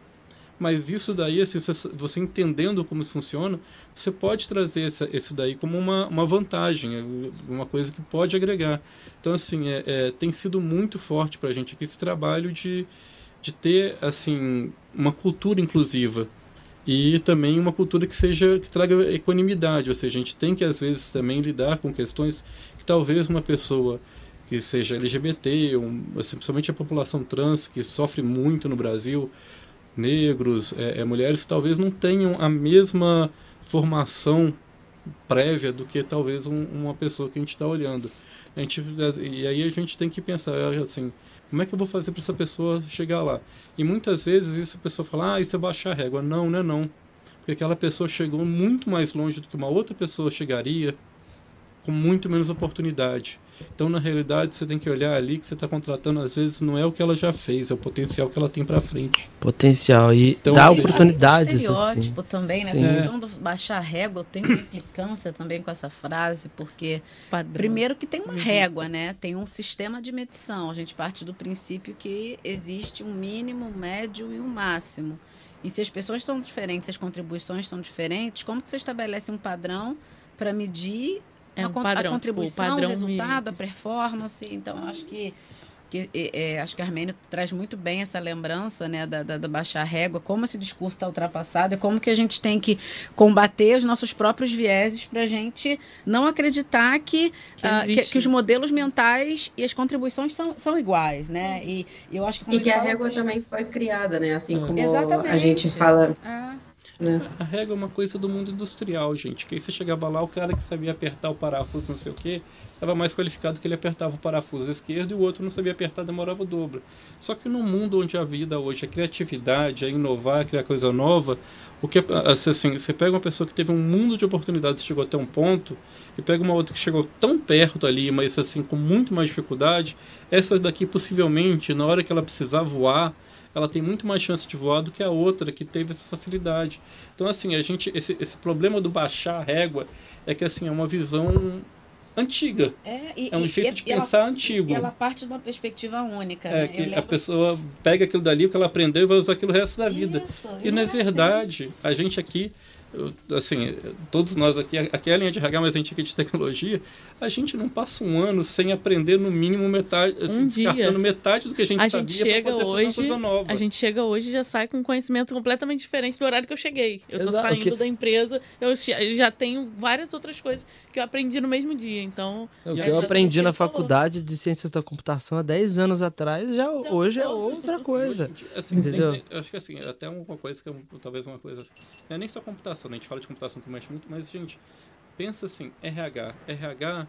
Mas isso daí, assim, você, entendendo como isso funciona, você pode trazer isso daí como uma, uma vantagem, é uma coisa que pode agregar. Então, assim, é, é tem sido muito forte para a gente aqui esse trabalho de, de ter, assim, uma cultura inclusiva e também uma cultura que seja que traga equanimidade, ou seja, a gente tem que às vezes também lidar com questões que talvez uma pessoa que seja LGBT, um, assim, principalmente a população trans que sofre muito no Brasil, negros, é, é, mulheres talvez não tenham a mesma formação prévia do que talvez um, uma pessoa que a gente está olhando. A gente, e aí a gente tem que pensar assim, como é que eu vou fazer para essa pessoa chegar lá? E muitas vezes isso a pessoa fala, ah, isso é baixar a régua. Não, não é não. Porque aquela pessoa chegou muito mais longe do que uma outra pessoa chegaria com muito menos oportunidade. Então, na realidade, você tem que olhar ali que você está contratando, às vezes, não é o que ela já fez, é o potencial que ela tem para frente. Potencial. E então, dá oportunidades. É estereótipo assim. também, né? Sim. Essa questão do baixar régua tem uma implicância também com essa frase, porque, Padrão. primeiro, que tem uma uhum. régua, né? Tem um sistema de medição. A gente parte do princípio que existe um mínimo, um médio e um máximo. E se as pessoas são diferentes, se as contribuições são diferentes, como que você estabelece um padrão para medir é um padrão, a contribuição, tipo, o, resultado, a performance. Então, eu acho que, que é, acho que a Armênio traz muito bem essa lembrança né, da, da, da baixar régua, como esse discurso está ultrapassado e como que a gente tem que combater os nossos próprios vieses para a gente não acreditar que, que, uh, que, que, os modelos mentais e as contribuições são, são iguais, né? E, eu acho que e que a régua também foi criada, né? Assim como Exatamente. a gente fala. É né? A régua é uma coisa do mundo industrial, gente. Que aí você chegava lá, o cara que sabia apertar o parafuso, não sei o que, estava mais qualificado que ele apertava o parafuso esquerdo e o outro não sabia apertar, demorava o dobro. Só que no mundo onde a vida hoje, a criatividade, a inovar, criar coisa nova, o que assim, você pega uma pessoa que teve um mundo de oportunidades, chegou até um ponto, e pega uma outra que chegou tão perto ali, mas assim com muito mais dificuldade, essa daqui possivelmente, na hora que ela precisar voar, ela tem muito mais chance de voar do que a outra que teve essa facilidade. Então, assim, a gente esse, esse problema do baixar a régua é que assim é uma visão antiga. É, e, é um e, jeito de pensar ela, antigo. E ela parte de uma perspectiva única. É né? que lembro... a pessoa pega aquilo dali, o que ela aprendeu e vai usar aquilo o resto da vida. Isso, e não é assim. verdade. Assim. A gente aqui assim, todos nós aqui, aqui é a linha de RH, mas a gente aqui de tecnologia, a gente não passa um ano sem aprender no mínimo metade, assim, um descartando metade do que a gente a sabia gente chega hoje, coisa nova. A gente chega hoje e já sai com conhecimento completamente diferente do horário que eu cheguei. Eu tô saindo que... da empresa, eu já tenho várias outras coisas que eu aprendi no mesmo dia, então... É, o que eu aprendi na faculdade de Ciências da Computação há 10 anos atrás, já, já hoje é outra coisa. Hoje, assim, entendeu? Tem, acho que assim, até uma coisa que é talvez uma coisa assim, não é nem só computação, né? A gente fala de computação que mexe muito, mas, gente, pensa assim, RH. RH,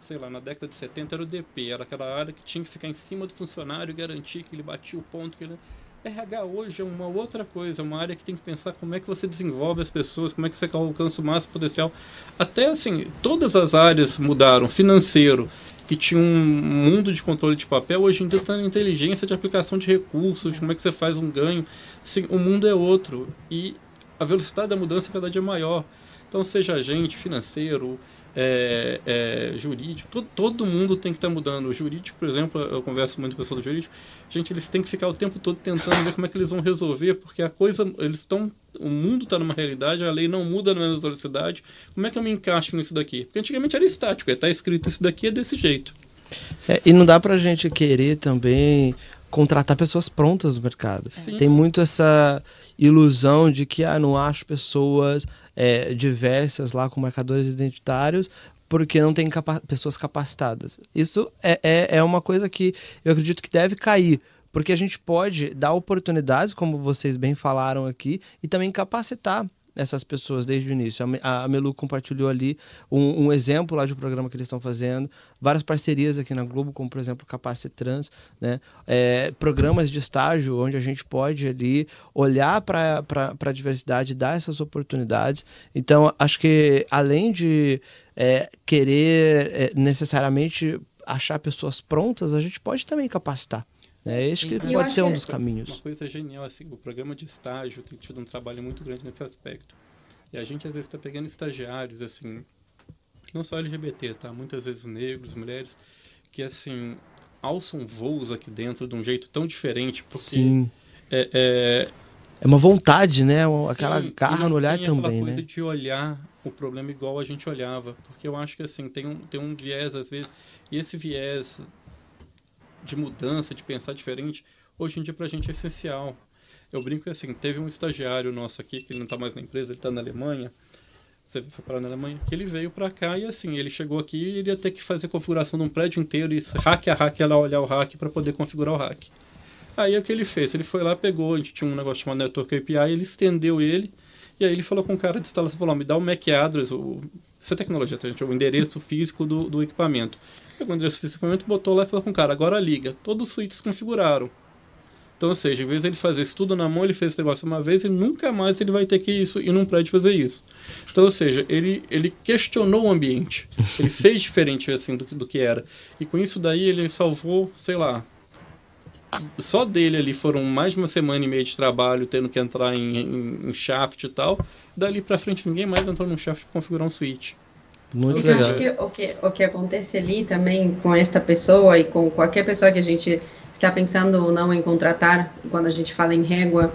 sei lá, na década de 70 era o DP, era aquela área que tinha que ficar em cima do funcionário e garantir que ele batia o ponto que ele... RH hoje é uma outra coisa, uma área que tem que pensar como é que você desenvolve as pessoas, como é que você alcança o máximo potencial. Até assim, todas as áreas mudaram. Financeiro, que tinha um mundo de controle de papel, hoje dia está na inteligência de aplicação de recursos, de como é que você faz um ganho. Assim, o mundo é outro e a velocidade da mudança cada dia é maior. Então, seja agente financeiro, é, é, jurídico, todo, todo, mundo tem que estar tá mudando. O jurídico, por exemplo, eu converso muito com o pessoal do jurídico, gente, eles têm que ficar o tempo todo tentando ver como é que eles vão resolver, porque a coisa, eles estão, o mundo está numa realidade, a lei não muda na mesma velocidade, como é que eu me encaixo nisso daqui? Porque antigamente era estático, está escrito isso daqui é desse jeito. É, e não dá para a gente querer também contratar pessoas prontas no mercado. Sim. Tem muito essa ilusão de que ah, não acho pessoas é, diversas lá com marcadores identitários porque não tem capa pessoas capacitadas. Isso é, é, é uma coisa que eu acredito que deve cair, porque a gente pode dar oportunidades, como vocês bem falaram aqui, e também capacitar essas pessoas desde o início. A, Melu compartilhou ali um, um, exemplo lá de um programa que eles estão fazendo, várias parcerias aqui na Globo, como por exemplo Capacitrans, né? É, programas de estágio onde a gente pode ali olhar para a diversidade, dar essas oportunidades. Então, acho que além de é, querer é, necessariamente achar pessoas prontas, a gente pode também capacitar. É isso que pode ser um dos caminhos. Uma coisa genial, assim, o programa de estágio tem tido um trabalho muito grande nesse aspecto. E a gente, às vezes, está pegando estagiários, assim, não só LGBT, tá? Muitas vezes negros, mulheres, que, assim, alçam voos aqui dentro de um jeito tão diferente, porque... Sim. É, é... é uma vontade, né? Aquela Sim, garra no olhar também, aquela coisa né? de olhar o problema igual a gente olhava. Porque eu acho que, assim, tem um, tem um viés, às vezes, e esse viés de mudança, de pensar diferente, hoje em dia para a gente é essencial. Eu brinco assim, teve um estagiário nosso aqui, que ele não está mais na empresa, ele está na Alemanha, você foi parar na Alemanha, que ele veio para cá e assim, ele chegou aqui e ele ia ter que fazer configuração de um prédio inteiro e hack a hack, ela olhar o hack para poder configurar o hack. Aí o que ele fez? Ele foi lá, pegou, a gente tinha um negócio chamado Network API, ele estendeu ele, e aí ele falou com o cara de instalação, falou, me dá o MAC address, o, essa é tecnologia, tá, gente, o endereço físico do, do equipamento. Pegou o endereço do equipamento, botou lá e falou com o cara, agora liga. Todos os switches configuraram. Então, ou seja, em vez de ele fazer isso tudo na mão, ele fez esse negócio uma vez e nunca mais ele vai ter que isso, ir num prédio fazer isso. Então, ou seja, ele, ele questionou o ambiente. Ele [LAUGHS] fez diferente assim do, do que era. E com isso daí ele salvou, sei lá, só dele ali foram mais de uma semana e meia de trabalho tendo que entrar em, em, em shaft e tal. Dali para frente ninguém mais entrou no shaft para configurar um switch. Muito legal. acho que o, que o que acontece ali também com esta pessoa e com qualquer pessoa que a gente está pensando ou não em contratar, quando a gente fala em régua,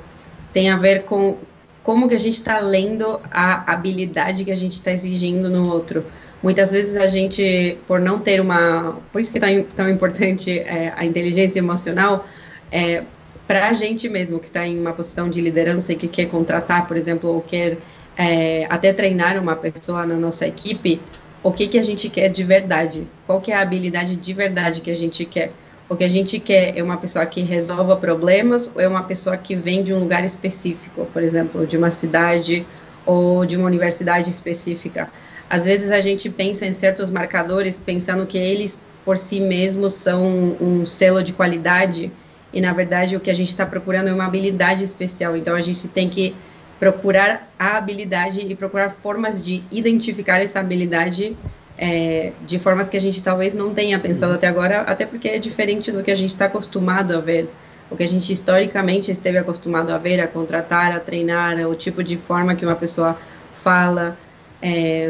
tem a ver com como que a gente está lendo a habilidade que a gente está exigindo no outro. Muitas vezes a gente, por não ter uma... Por isso que tão, tão importante é, a inteligência emocional, é, para a gente mesmo, que está em uma posição de liderança e que quer contratar, por exemplo, ou quer é, até treinar uma pessoa na nossa equipe, o que, que a gente quer de verdade, qual que é a habilidade de verdade que a gente quer. O que a gente quer é uma pessoa que resolva problemas ou é uma pessoa que vem de um lugar específico, por exemplo, de uma cidade ou de uma universidade específica. Às vezes a gente pensa em certos marcadores pensando que eles por si mesmos são um selo de qualidade e na verdade o que a gente está procurando é uma habilidade especial. Então a gente tem que procurar a habilidade e procurar formas de identificar essa habilidade é, de formas que a gente talvez não tenha pensado até agora, até porque é diferente do que a gente está acostumado a ver, o que a gente historicamente esteve acostumado a ver, a contratar, a treinar, o tipo de forma que uma pessoa fala. É,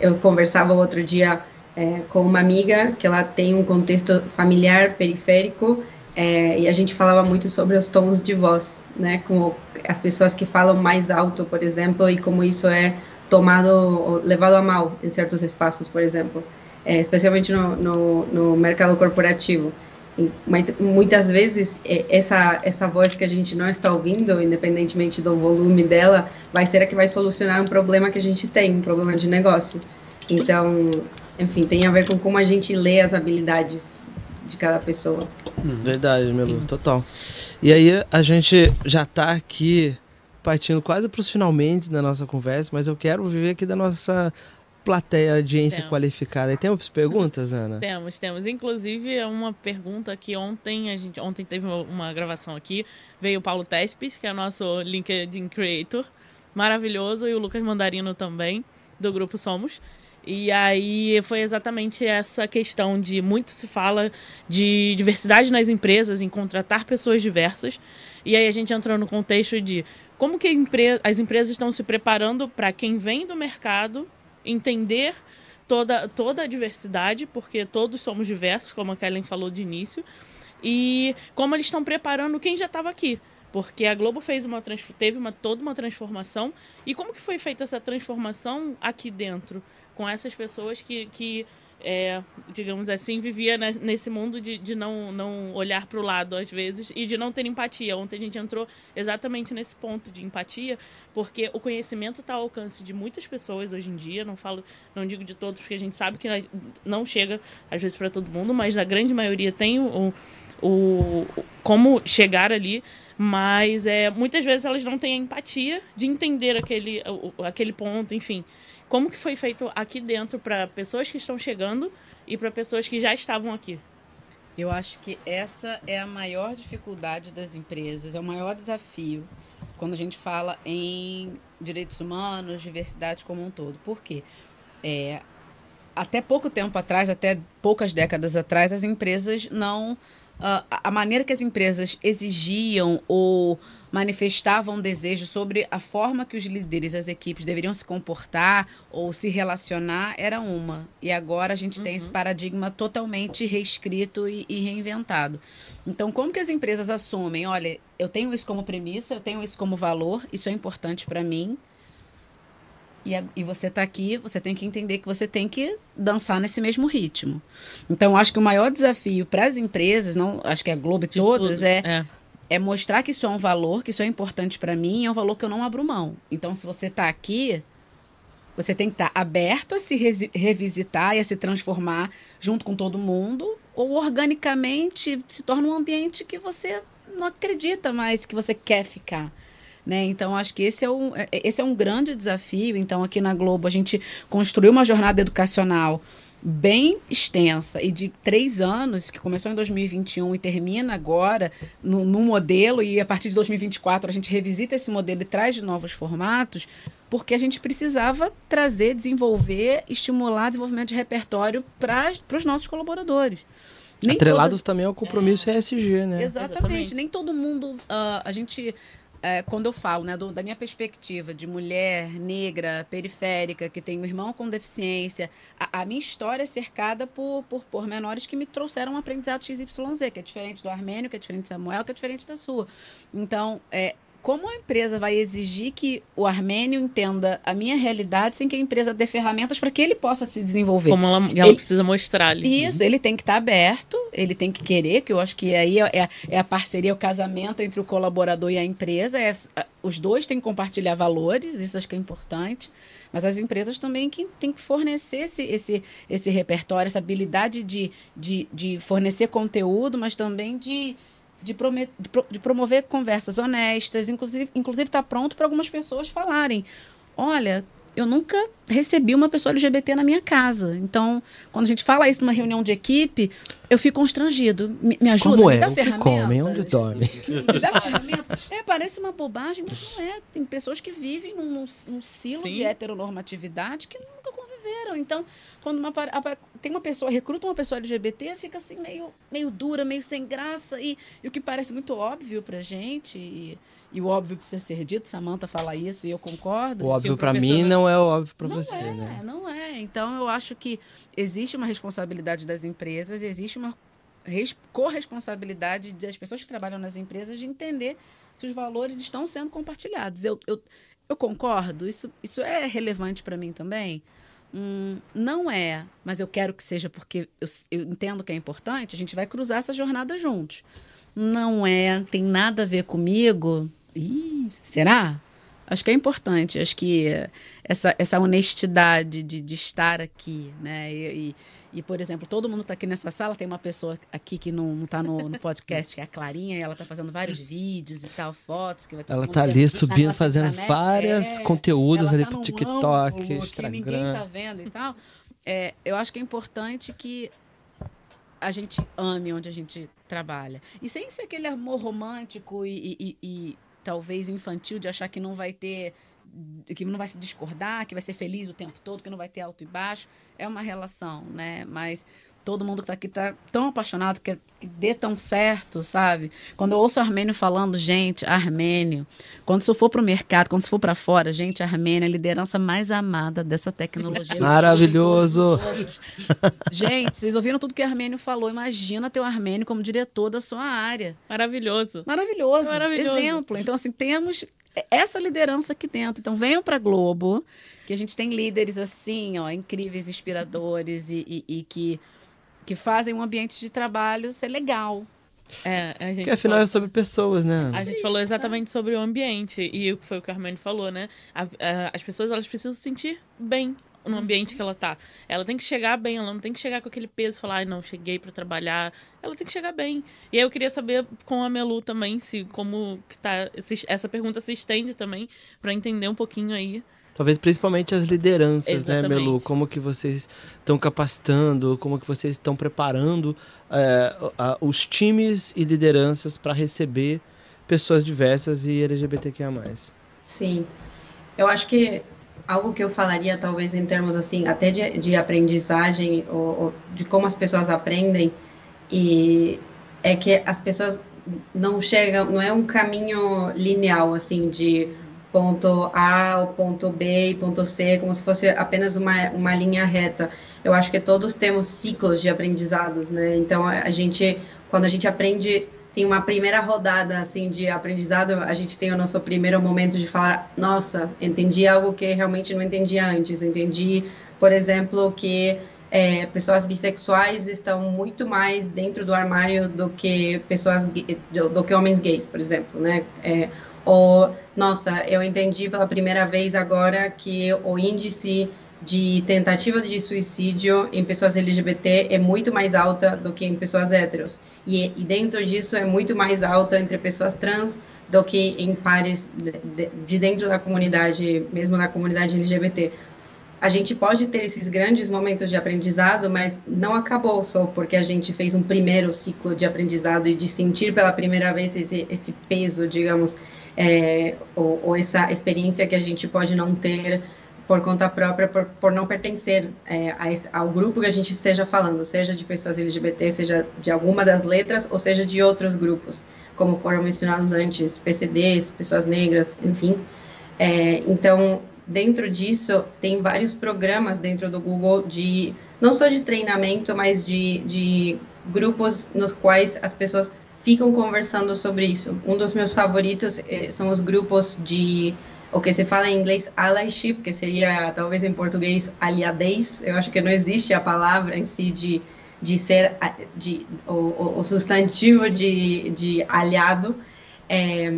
eu conversava outro dia é, com uma amiga que ela tem um contexto familiar periférico é, e a gente falava muito sobre os tons de voz, né? Com as pessoas que falam mais alto, por exemplo, e como isso é tomado, levado a mal em certos espaços, por exemplo, é, especialmente no, no, no, mercado corporativo. E, muitas vezes é, essa essa voz que a gente não está ouvindo, independentemente do volume dela, vai ser a que vai solucionar um problema que a gente tem, um problema de negócio. Então, enfim, tem a ver com como a gente lê as habilidades de cada pessoa. Uhum. Verdade, Melu, total. E aí a gente já está aqui partindo quase para os finalmente da nossa conversa, mas eu quero viver aqui da nossa plateia, audiência Temos. qualificada. E temos perguntas, Ana? Temos, temos. Inclusive, é uma pergunta que ontem a gente. Ontem teve uma, uma gravação aqui. Veio o Paulo Tespes, que é nosso LinkedIn Creator. Maravilhoso. E o Lucas Mandarino também, do grupo Somos. E aí foi exatamente essa questão de muito se fala de diversidade nas empresas, em contratar pessoas diversas. E aí a gente entrou no contexto de como que as empresas estão se preparando para quem vem do mercado entender toda, toda a diversidade, porque todos somos diversos, como a Kellen falou de início, e como eles estão preparando quem já estava aqui. Porque a Globo fez uma teve uma, toda uma transformação. E como que foi feita essa transformação aqui dentro? Com essas pessoas que, que é, digamos assim, vivia nes- nesse mundo de, de não, não olhar para o lado às vezes e de não ter empatia. Ontem a gente entrou exatamente nesse ponto de empatia, porque o conhecimento está ao alcance de muitas pessoas hoje em dia. Não falo, não digo de todos, porque a gente sabe que não chega às vezes para todo mundo, mas a grande maioria tem o, o, como chegar ali. Mas é, muitas vezes elas não têm a empatia de entender aquele, aquele ponto, enfim. Como que foi feito aqui dentro para pessoas que estão chegando e para pessoas que já estavam aqui? Eu acho que essa é a maior dificuldade das empresas, é o maior desafio quando a gente fala em direitos humanos, diversidade como um todo. Por quê? É, até pouco tempo atrás, até poucas décadas atrás, as empresas não. ah, a maneira que as empresas exigiam ou manifestavam desejo sobre a forma que os líderes, as equipes deveriam se comportar ou se relacionar era uma. E agora a gente tem esse paradigma totalmente reescrito e, e reinventado. Então, como que as empresas assumem? Olha, eu tenho isso como premissa, eu tenho isso como valor, isso é importante para mim. E, a- e você está aqui, você tem que entender que você tem que dançar nesse mesmo ritmo. Então, acho que o maior desafio para as empresas, não, acho que a Globo e todas, tudo. é é mostrar que isso é um valor, que isso é importante para mim, é um valor que eu não abro mão. Então, se você está aqui, você tem que estar aberto a se resi- revisitar e a se transformar junto com todo mundo, ou organicamente se torna um ambiente que você não acredita mais que você quer ficar. Né? Então, acho que esse é, um, é- esse é um grande desafio. Então, aqui na Globo, a gente construiu uma jornada educacional bem extensa e de três anos, que começou em 2021 e termina agora no, no modelo, e a partir de 2024 a gente revisita esse modelo e traz de novos formatos, porque a gente precisava trazer, desenvolver, estimular desenvolvimento de repertório para os nossos colaboradores. Nem Atrelados todas- também ao compromisso ESG, né? Exatamente. Exatamente. Nem todo mundo. ah, a gente. É, quando eu falo, né, do- da minha perspectiva de mulher negra, periférica, que tem um irmão com deficiência, a, a minha história é cercada por, por pormenores que me trouxeram um aprendizado XYZ, que é diferente do Armênio, que é diferente do Samuel, que é diferente da sua. Então, é, como a empresa vai exigir que o armênio entenda a minha realidade sem que a empresa dê ferramentas para que ele possa se desenvolver? Como ela, ela Ele- precisa mostrar ali. Isso, ele tem que estar aberto, ele tem que querer, que eu acho que aí é, é a parceria, o casamento entre o colaborador e a empresa. É, os dois têm que compartilhar valores, isso acho que é importante. Mas as empresas também que têm que fornecer esse, esse, esse repertório, essa habilidade de, de, de fornecer conteúdo, mas também de, de, de pro- de promover conversas honestas, inclusive inclusive está pronto para algumas pessoas falarem, olha, eu nunca recebi uma pessoa LGBT na minha casa. Então, quando a gente fala isso numa reunião de equipe, eu fico constrangido. Me, me ajuda, Como me é? dá ferramenta. comem? Onde dormem? [LAUGHS] Me dá ferramenta. É, parece uma bobagem, mas não é. Tem pessoas que vivem num, num, num silo Sim. de heteronormatividade que nunca Então, quando uma, tem uma pessoa, recruta uma pessoa LGBT, fica assim meio, meio dura, meio sem graça. E, e o que parece muito óbvio pra gente, e, e o óbvio precisa ser dito, Samantha fala isso e eu concordo. O óbvio professor, mim não é o óbvio não você, é, né? não é. Então eu acho que existe uma responsabilidade das empresas, existe uma res- corresponsabilidade das pessoas que trabalham nas empresas de entender se os valores estão sendo compartilhados. Eu, eu, eu concordo, isso, isso é relevante para mim também. Hum, não é, mas eu quero que seja porque eu, eu entendo que é importante, a gente vai cruzar essa jornada juntos. Não é, tem nada a ver comigo. Ih, será? Acho que é importante, acho que essa, essa honestidade de, de estar aqui, né? E, e, E, por exemplo, todo mundo está aqui nessa sala, tem uma pessoa aqui que não está no, no, podcast, que é a Clarinha, e ela está fazendo vários vídeos e tal, fotos. Que vai ela está ali subindo, fazendo vários é, conteúdos ali tá pro TikTok, ângulo, Instagram. Que ninguém está vendo e tal. É, eu acho que é importante que a gente ame onde a gente trabalha. E sem ser aquele amor romântico e, e, e talvez infantil de achar que não vai ter que não vai se discordar, que vai ser feliz o tempo todo, que não vai ter alto e baixo. É uma relação, né? Mas todo mundo que está aqui está tão apaixonado que, que dê tão certo, sabe? Quando eu ouço armênio falando, gente, armênio. Quando isso for para o mercado, quando isso for para fora, gente, armênio é a liderança mais amada dessa tecnologia. [LAUGHS] Maravilhoso! [LAUGHS] gente, vocês ouviram tudo que o armênio falou. Imagina ter o armênio como diretor da sua área. Maravilhoso. Maravilhoso. Maravilhoso. Exemplo. Então, assim, temos essa liderança aqui dentro. Então, venham para Globo, que a gente tem líderes assim, ó, incríveis, inspiradores e, e, e que que fazem um ambiente de trabalho ser legal. É, a gente Porque afinal falou... é sobre pessoas, né? A gente falou exatamente sobre o ambiente e foi o que a Armani falou, né? A, a, as pessoas elas precisam se sentir bem no ambiente que ela tá. Ela tem que chegar bem, ela não tem que chegar com aquele peso, falar, ai, não, cheguei para trabalhar. Ela tem que chegar bem. E aí eu queria saber com a Melu também se como que tá se, essa pergunta se estende também para entender um pouquinho aí Talvez principalmente as lideranças, Exatamente. né, Melu? Como que vocês estão capacitando, como que vocês estão preparando é, a, os times e lideranças para receber pessoas diversas e LGBTQIA+. Sim. Eu acho que algo que eu falaria, talvez, em termos, assim, até de, de aprendizagem, ou, ou de como as pessoas aprendem, e é que as pessoas não chegam, não é um caminho linear, assim, de ponto A, ponto B e ponto C, como se fosse apenas uma, uma linha reta. Eu acho que todos temos ciclos de aprendizados, né? Então, a gente, quando a gente aprende, tem uma primeira rodada, assim, de aprendizado, a gente tem o nosso primeiro momento de falar, nossa, entendi algo que realmente não entendia antes. Entendi, por exemplo, que é, pessoas bissexuais estão muito mais dentro do armário do que pessoas do que homens gays, por exemplo, né? É, ou, nossa, eu entendi pela primeira vez agora que o índice de tentativa de suicídio em pessoas LGBT é muito mais alta do que em pessoas héteros. E, e dentro disso é muito mais alta entre pessoas trans do que em pares de, de, de dentro da comunidade, mesmo na comunidade LGBT a gente pode ter esses grandes momentos de aprendizado, mas não acabou só porque a gente fez um primeiro ciclo de aprendizado e de sentir pela primeira vez esse, esse peso, digamos, é, ou, ou, essa experiência que a gente pode não ter por conta própria, por, por não pertencer é, a, ao grupo que a gente esteja falando, seja de pessoas LGBT, seja de alguma das letras, ou seja de outros grupos, como foram mencionados antes, PCDs, pessoas negras, enfim. É, então, dentro disso, tem vários programas dentro do Google de, não só de treinamento, mas de, de grupos nos quais as pessoas ficam conversando sobre isso. Um dos meus favoritos eh, são os grupos de o que se fala em inglês allyship, que seria talvez em português aliadez. Eu acho que não existe a palavra em si de, de ser de, o, o substantivo de, de aliado, é,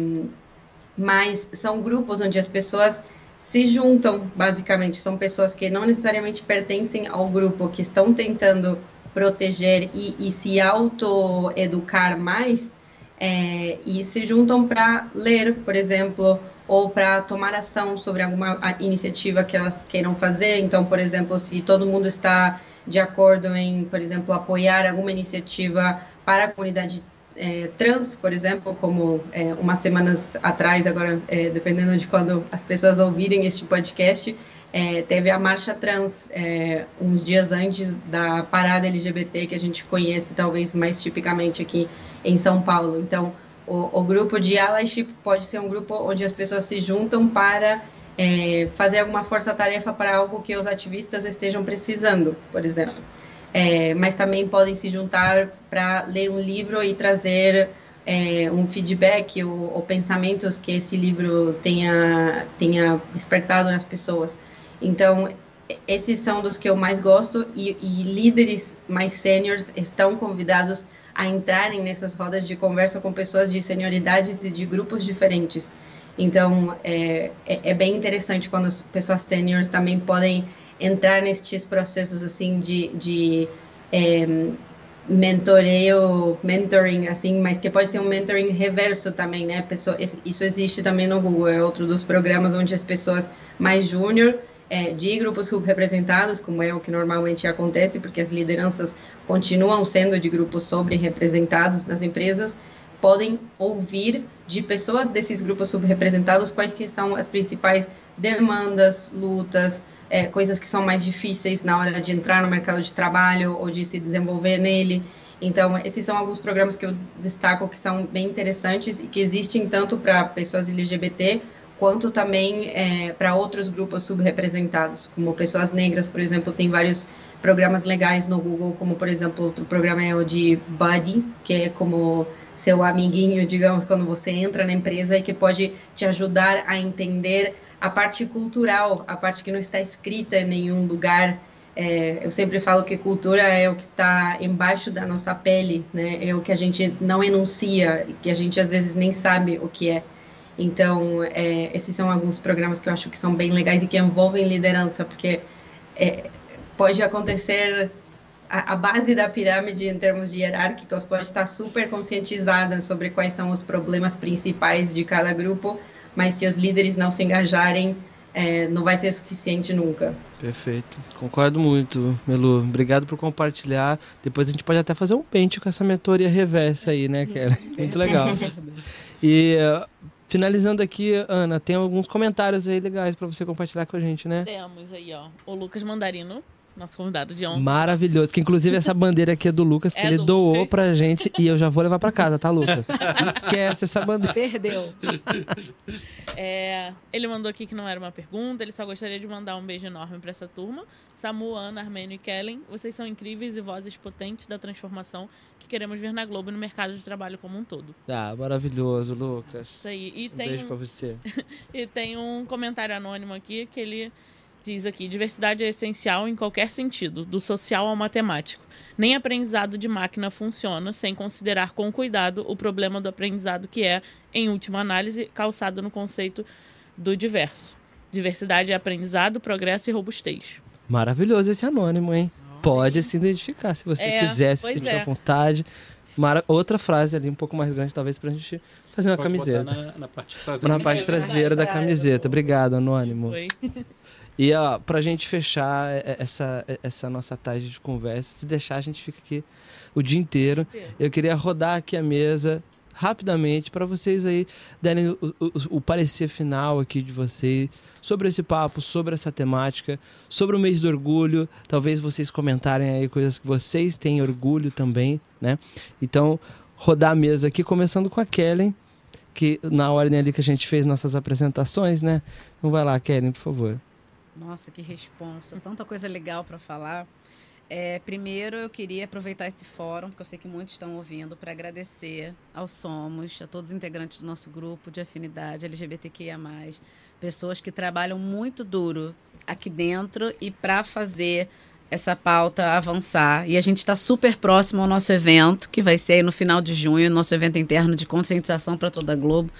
mas são grupos onde as pessoas se juntam, basicamente. São pessoas que não necessariamente pertencem ao grupo, que estão tentando proteger e, e se autoeducar mais, é, e se juntam para ler, por exemplo, ou para tomar ação sobre alguma iniciativa que elas queiram fazer. Então, por exemplo, se todo mundo está de acordo em, por exemplo, apoiar alguma iniciativa para a comunidade é, trans, por exemplo, como é, umas semanas atrás, agora, é, dependendo de quando as pessoas ouvirem este podcast, é, teve a marcha trans é, uns dias antes da parada LGBT que a gente conhece talvez mais tipicamente aqui em São Paulo. Então, o, o grupo de allyship pode ser um grupo onde as pessoas se juntam para é, fazer alguma força-tarefa para algo que os ativistas estejam precisando, por exemplo. É, mas também podem se juntar para ler um livro e trazer é, um feedback ou, ou, pensamentos que esse livro tenha, tenha despertado nas pessoas. Então, esses são dos que eu mais gosto e, e líderes mais sêniores estão convidados a entrarem nessas rodas de conversa com pessoas de senioridades e de grupos diferentes. Então, é, é, é bem interessante quando as pessoas sêniores também podem entrar nestes processos assim de, de é, mentoreio, mentoring, assim, mas que pode ser um mentoring reverso também, né? Pessoa, isso existe também no Google, é outro dos programas onde as pessoas mais júnior é, de grupos subrepresentados, como é o que normalmente acontece, porque as lideranças continuam sendo de grupos sobre-representados nas empresas, podem ouvir de pessoas desses grupos subrepresentados quais que são as principais demandas, lutas, é, coisas que são mais difíceis na hora de entrar no mercado de trabalho ou de se desenvolver nele. Então, esses são alguns programas que eu destaco que são bem interessantes e que existem tanto para pessoas LGBT quanto também é, para outros grupos subrepresentados, como pessoas negras, por exemplo, tem vários programas legais no Google, como por exemplo, o programa é o de Buddy, que é como seu amiguinho, digamos, quando você entra na empresa e que pode te ajudar a entender a parte cultural, a parte que não está escrita em nenhum lugar. É, eu sempre falo que cultura é o que está embaixo da nossa pele, né? É o que a gente não enuncia, que a gente às vezes nem sabe o que é. Então, é, esses são alguns programas que eu acho que são bem legais e que envolvem liderança, porque é, pode acontecer a, a, base da pirâmide em termos de hierárquicos pode estar super conscientizada sobre quais são os problemas principais de cada grupo, mas se os líderes não se engajarem, é, não vai ser suficiente nunca. Perfeito. Concordo muito, Melu. Obrigado por compartilhar. Depois a gente pode até fazer um pente com essa mentoria reversa aí, né, Kelly? [LAUGHS] Muito legal. [LAUGHS] E finalizando aqui, Ana, tem alguns comentários aí legais para você compartilhar com a gente, né? Temos aí, ó. O Lucas Mandarino nosso convidado de ontem. Maravilhoso. Que inclusive essa bandeira aqui é do Lucas, que é ele doou Lucas. pra gente e eu já vou levar pra casa, tá, Lucas? Esquece essa bandeira. Perdeu. É, ele mandou aqui que não era uma pergunta, ele só gostaria de mandar um beijo enorme pra essa turma. Samu, Ana, Armênio e Kellen, vocês são incríveis e vozes potentes da transformação que queremos ver na Globo e no mercado de trabalho como um todo. Ah, maravilhoso, Lucas. Isso aí. E um tem beijo pra você. [LAUGHS] e tem um comentário anônimo aqui que ele diz aqui: diversidade é essencial em qualquer sentido, do social ao matemático. Nem aprendizado de máquina funciona sem considerar com cuidado o problema do aprendizado, que é, em última análise, calçado no conceito do diverso. Diversidade é aprendizado, progresso e robustez. Maravilhoso esse anônimo, hein? Pode se identificar se você é, quiser, se sentir é. à vontade. Mara... Outra frase ali, um pouco mais grande, talvez, pra gente fazer uma Pode camiseta. Na, na, parte traseira, na parte traseira da camiseta. Obrigado, Anônimo. Foi. E ó, pra gente fechar essa, essa nossa tarde de conversa, se deixar, a gente fica aqui o dia inteiro. Eu queria rodar aqui a mesa rapidamente para vocês aí darem o, o, o, parecer final aqui de vocês sobre esse papo, sobre essa temática, sobre o mês do orgulho. Talvez vocês comentarem aí coisas que vocês têm orgulho também, né? Então, rodar a mesa aqui, começando com a Kellen, que na ordem ali que a gente fez nossas apresentações, né? Então vai lá, Kellen, por favor. Nossa, que responsa. Tanta coisa legal para falar. É, primeiro, eu queria aproveitar esse fórum, porque eu sei que muitos estão ouvindo, para agradecer ao Somos, a todos os integrantes do nosso grupo de afinidade LGBTQIA, pessoas que trabalham muito duro aqui dentro e para fazer essa pauta avançar. E a gente está super próximo ao nosso evento, que vai ser no final de junho, nosso evento interno de conscientização para toda a Globo.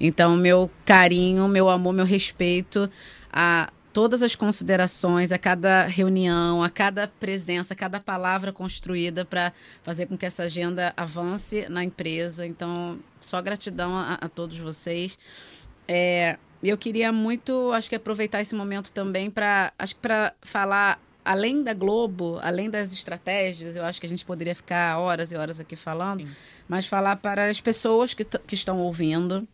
Então, meu carinho, meu amor, meu respeito a todas as considerações, a cada reunião, a cada presença, a cada palavra construída para fazer com que essa agenda avance na empresa. Então, só gratidão a, a todos vocês. É, eu queria muito, acho que aproveitar esse momento também para, acho que para falar além da Globo, além das estratégias, eu acho que a gente poderia ficar horas e horas aqui falando, Sim. mas falar para as pessoas que, que estão ouvindo,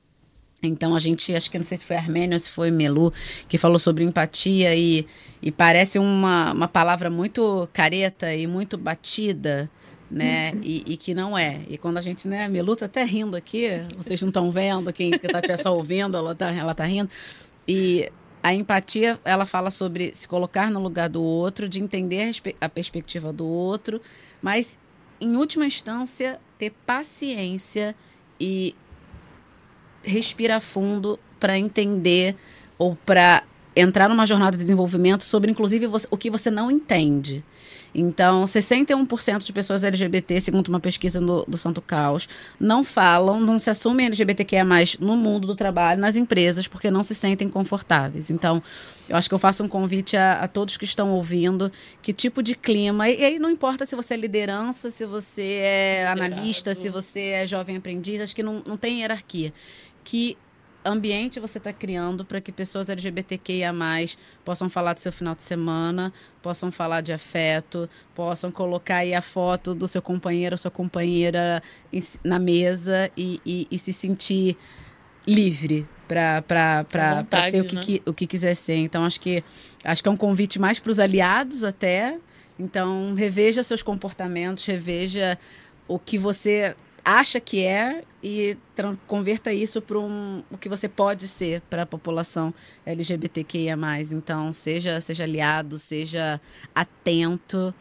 então a gente, acho que não sei se foi Armênio ou se foi Melu, que falou sobre empatia e, e parece uma, uma palavra muito careta e muito batida, né? E, e, que não é. E quando a gente, né, Melu tá até rindo aqui, vocês não estão vendo, quem está só ouvindo, ela tá, ela tá rindo. E a empatia, ela fala sobre se colocar no lugar do outro, de entender a perspectiva do outro, mas em última instância, ter paciência e respira fundo para entender ou para entrar numa jornada de desenvolvimento sobre, inclusive, você, o que você não entende. Então, 61% de pessoas LGBT, segundo uma pesquisa do, do Santo Caos, não falam, não se assumem LGBTQIA+, no mundo do trabalho, nas empresas, porque não se sentem confortáveis. Então, eu acho que eu faço um convite a, a todos que estão ouvindo, que tipo de clima, e, e, aí não importa se você é liderança, se você é analista, se você é jovem aprendiz, acho que não, não tem hierarquia. Que ambiente você está criando para que pessoas LGBTQIA possam falar do seu final de semana, possam falar de afeto, possam colocar aí a foto do seu companheiro ou sua companheira na mesa e, e, e se sentir livre para ser o que, né? que, o que quiser ser. Então, acho que, acho que é um convite mais para os aliados até. Então, reveja seus comportamentos, reveja o que você acha que é e converta isso para um, o que você pode ser para a população LGBTQIA+. Então, seja, seja aliado, seja atento,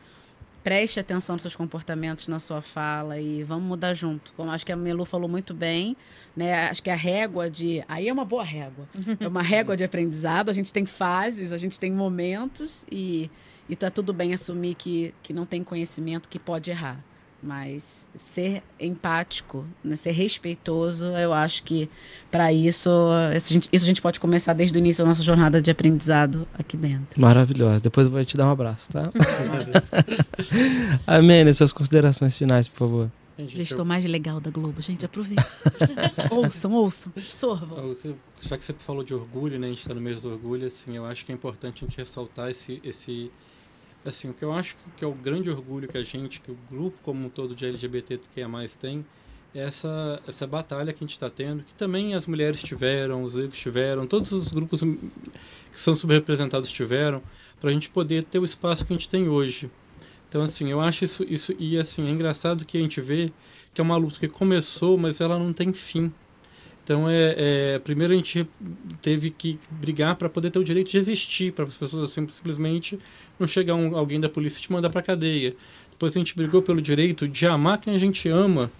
preste atenção nos seus comportamentos na sua fala e vamos mudar junto. Como acho que a Melu falou muito bem, né? Acho que a régua de... Aí é uma boa régua. [LAUGHS] É uma régua de aprendizado. A gente tem fases, a gente tem momentos e, e tá tudo bem assumir que, que não tem conhecimento, que pode errar. Mas ser empático, né, ser respeitoso, eu acho que para isso, isso a, gente, isso a gente pode começar desde o início da nossa jornada de aprendizado aqui dentro. Maravilhosa. Depois eu vou te dar um abraço, tá? [LAUGHS] Amém. Suas considerações finais, por favor. Gestor mais legal da Globo. Gente, aproveita. [LAUGHS] ouçam, ouçam, absorvam. Já que você falou de orgulho, né? A gente está no mês do orgulho, assim, eu acho que é importante a gente ressaltar esse, esse assim, o que eu acho que é o grande orgulho que a gente, que o grupo como um todo de LGBT que é mais tem, é essa, essa batalha que a gente está tendo, que também as mulheres tiveram, os negros tiveram, todos os grupos que são subrepresentados tiveram, para a gente poder ter o espaço que a gente tem hoje. Então, assim, eu acho isso, isso e assim, é engraçado que a gente vê que é uma luta que começou, mas ela não tem fim. Então, é, é, primeiro a gente teve que brigar para poder ter o direito de existir, para as pessoas assim, simplesmente não chegar um, alguém da polícia e te mandar para cadeia. Depois a gente brigou pelo direito de amar quem a gente ama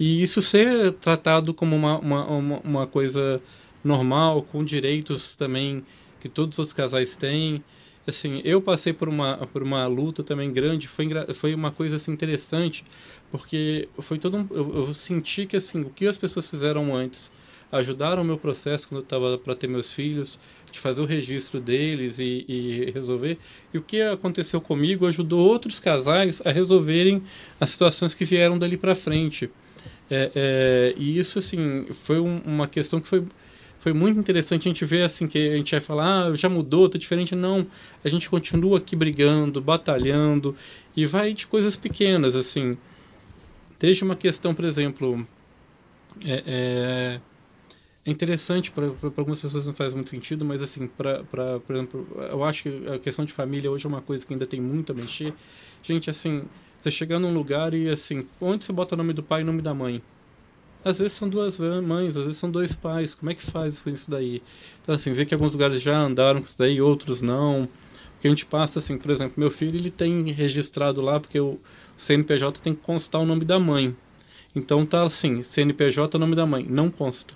e isso ser tratado como uma, uma, uma, uma coisa normal, com direitos também que todos os casais têm. Assim, eu passei por uma, por uma luta também grande, foi, foi uma coisa assim, interessante, porque foi todo um, eu, eu senti que assim, o que as pessoas fizeram antes ajudaram o meu processo quando eu estava para ter meus filhos, de fazer o registro deles e, e, resolver. E o que aconteceu comigo ajudou outros casais a resolverem as situações que vieram dali para frente. É, é, e isso, assim, foi um, uma questão que foi, foi muito interessante a gente ver, assim, que a gente vai falar, ah, já mudou, tá diferente. Não, a gente continua aqui brigando, batalhando, e vai de coisas pequenas, assim. Desde uma questão, por exemplo, é, é é interessante para algumas pessoas não faz muito sentido, mas assim, para por exemplo, eu acho que a questão de família hoje é uma coisa que ainda tem muito a mexer. Gente, assim, você chegar num lugar e assim, onde você bota o nome do pai e o nome da mãe? Às vezes são duas mães, às vezes são dois pais. Como é que faz com isso daí? Então, assim, vê que alguns lugares já andaram com isso daí, outros não. O que a gente passa, assim, por exemplo, meu filho, ele tem registrado lá, porque o CNPJ tem que constar o nome da mãe. Então tá assim, CNPJ, nome da mãe, não consta.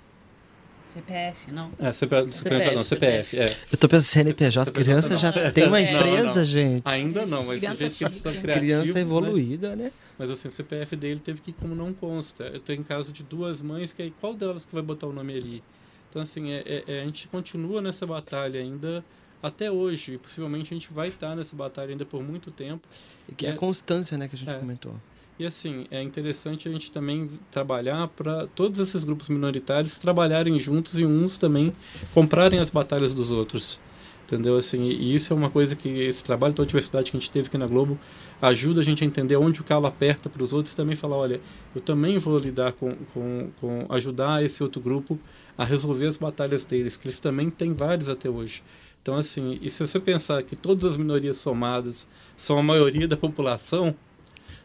CPF, não? É, CPF, CPF não, CPF, é. Eu tô pensando CNPJ, criança já tem uma empresa, não, não. gente. Ainda não, mas do jeito que criativos, Criança né? evoluída, né? Mas assim, o CPF dele teve que ir como não consta. Eu tenho caso de duas mães, que aí qual delas que vai botar o nome ali? Então, assim, é, é, é a gente continua nessa batalha ainda até hoje. E possivelmente a gente vai estar nessa batalha ainda por muito tempo. E que é a constância, né, que a gente é. comentou. E assim, é interessante a gente também trabalhar para todos esses grupos minoritários trabalharem juntos e uns também comprarem as batalhas dos outros. Entendeu? Assim, e isso é uma coisa que esse trabalho da diversidade que a gente teve aqui na Globo ajuda a gente a entender onde o calo aperta para os outros e também falar, olha, eu também vou lidar com, com, com ajudar esse outro grupo a resolver as batalhas deles, que eles também têm várias até hoje. Então, assim, e se você pensar que todas as minorias somadas são a maioria da população,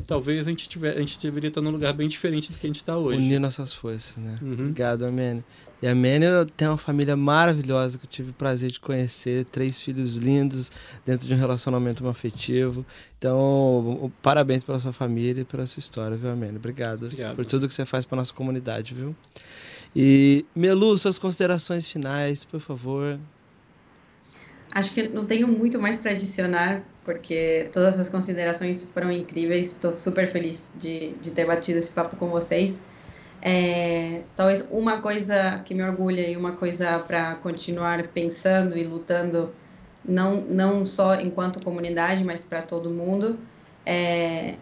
talvez a gente, tiver, a gente deveria estar num lugar bem diferente do que a gente está hoje. Unir nossas forças, né? Uhum. Obrigado, Amene. E a Amene tem uma família maravilhosa que eu tive o prazer de conhecer, três filhos lindos dentro de um relacionamento afetivo. Então, parabéns pela sua família e pela sua história, viu, Amene? Obrigado, Obrigado por tudo que você faz para nossa comunidade, viu? E, Melu, suas considerações finais, por favor. acho que não tenho muito mais para adicionar, porque todas as considerações foram incríveis. Estou super feliz de, de ter batido esse papo com vocês. É, talvez uma coisa que me orgulha e uma coisa para continuar pensando e lutando, não, não só enquanto comunidade, mas para todo mundo, é,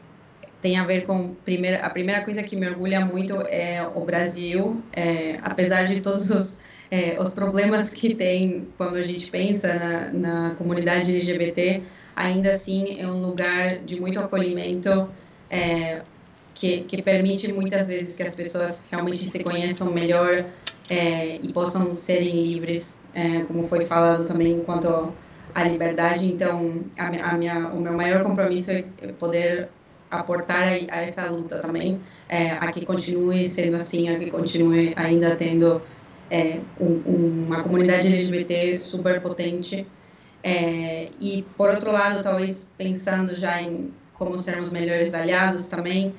tem a ver com primeira, a primeira coisa que me orgulha muito é o Brasil, é, apesar de todos os, é, os problemas que tem quando a gente pensa na, na comunidade LGBT, ainda assim é um lugar de muito acolhimento. É, que, que permite muitas vezes que as pessoas realmente se conheçam melhor é, e possam serem livres, é, como foi falado também quanto à liberdade. Então, a, a minha, o meu maior compromisso é poder aportar a, a essa luta também, é, a que continue sendo assim, a que continue ainda tendo é, um, uma comunidade LGBT super potente. É, e, por outro lado, talvez pensando já em como sermos melhores aliados também,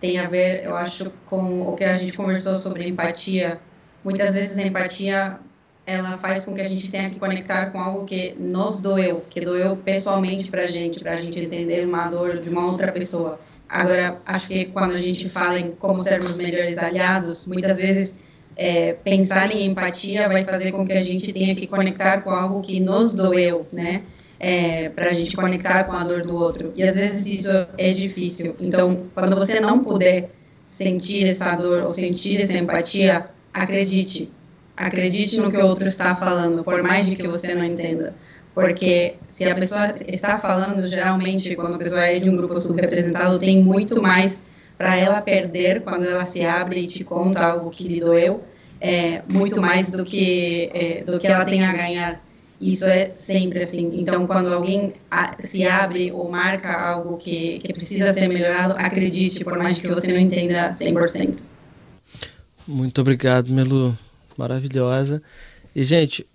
tem a ver, eu acho, com o que a gente conversou sobre empatia. Muitas vezes a empatia ela faz com que a gente tenha que conectar com algo que nos doeu, que doeu pessoalmente para a gente, para a gente entender uma dor de uma outra pessoa. Agora, acho que quando a gente fala em como sermos melhores aliados, muitas vezes é, pensar em empatia vai fazer com que a gente tenha que conectar com algo que nos doeu, né? é, para a gente conectar com a dor do outro. E às vezes isso é difícil. Então, quando você não puder sentir essa dor ou sentir essa empatia, acredite. Acredite no que o outro está falando, por mais de que você não entenda. Porque se a pessoa está falando, geralmente, quando a pessoa é de um grupo subrepresentado, tem muito mais para ela perder quando ela se abre e te conta algo que lhe doeu, é, muito mais do que, é, do que ela tem a ganhar. Isso é sempre assim. Então, quando alguém se abre ou marca algo que, que precisa ser melhorado, acredite, por mais que você não entenda 100%. Muito obrigado, Melu. Maravilhosa. E, gente,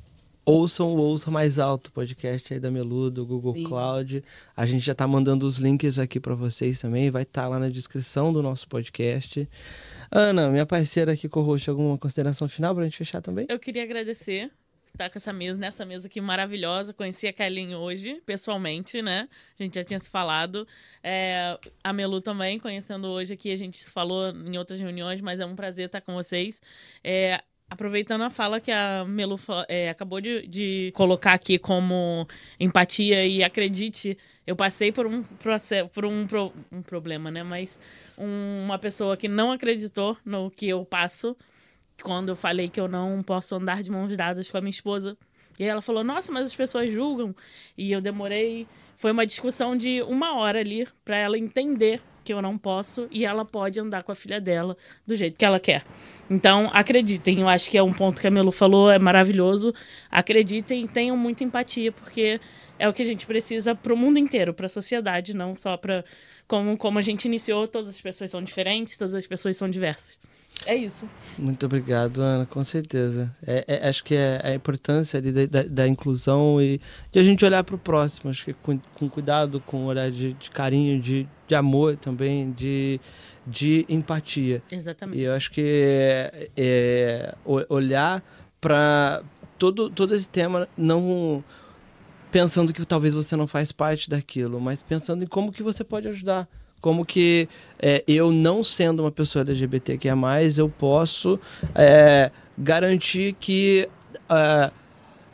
ouçam o Ouça Mais Alto, podcast aí da Melu, do Google Sim. Cloud. A gente já está mandando os links aqui para vocês também, vai estar tá lá na descrição do nosso podcast. Ana, minha parceira aqui com alguma consideração final para a gente fechar também? Eu queria agradecer tá com essa mesa, nessa mesa aqui maravilhosa. Conheci a Kelly hoje, pessoalmente, né? A gente já tinha se falado. É, a Melu também, conhecendo hoje aqui, a gente falou em outras reuniões, mas é um prazer estar com vocês. É, aproveitando a fala que a Melu é, acabou de, de, colocar aqui como empatia e acredite, eu passei por um processo, por um, pro, um problema, né? Mas um, uma pessoa que não acreditou no que eu passo quando eu falei que eu não posso andar de mãos dadas com a minha esposa. E ela falou: Nossa, mas as pessoas julgam. E eu demorei. Foi uma discussão de uma hora ali para ela entender que eu não posso e ela pode andar com a filha dela do jeito que ela quer. Então, acreditem, eu acho que é um ponto que a Melu falou, é maravilhoso. Acreditem, tenham muita empatia, porque é o que a gente precisa para o mundo inteiro, para a sociedade, não só para como, como a gente iniciou, todas as pessoas são diferentes, todas as pessoas são diversas. É isso. Muito obrigado, Ana, com certeza. É, é, acho que é a importância da, da, da, inclusão e de a gente olhar para o próximo, acho que com, com, cuidado, com um olhar de, de carinho, de, de amor também, de, de empatia. Exatamente. E eu acho que é, é olhar para todo, todo esse tema não pensando que talvez você não faz parte daquilo, mas pensando em como que você pode ajudar como que é, eu não sendo uma pessoa LGBTQIA+, eu posso é, garantir que uh,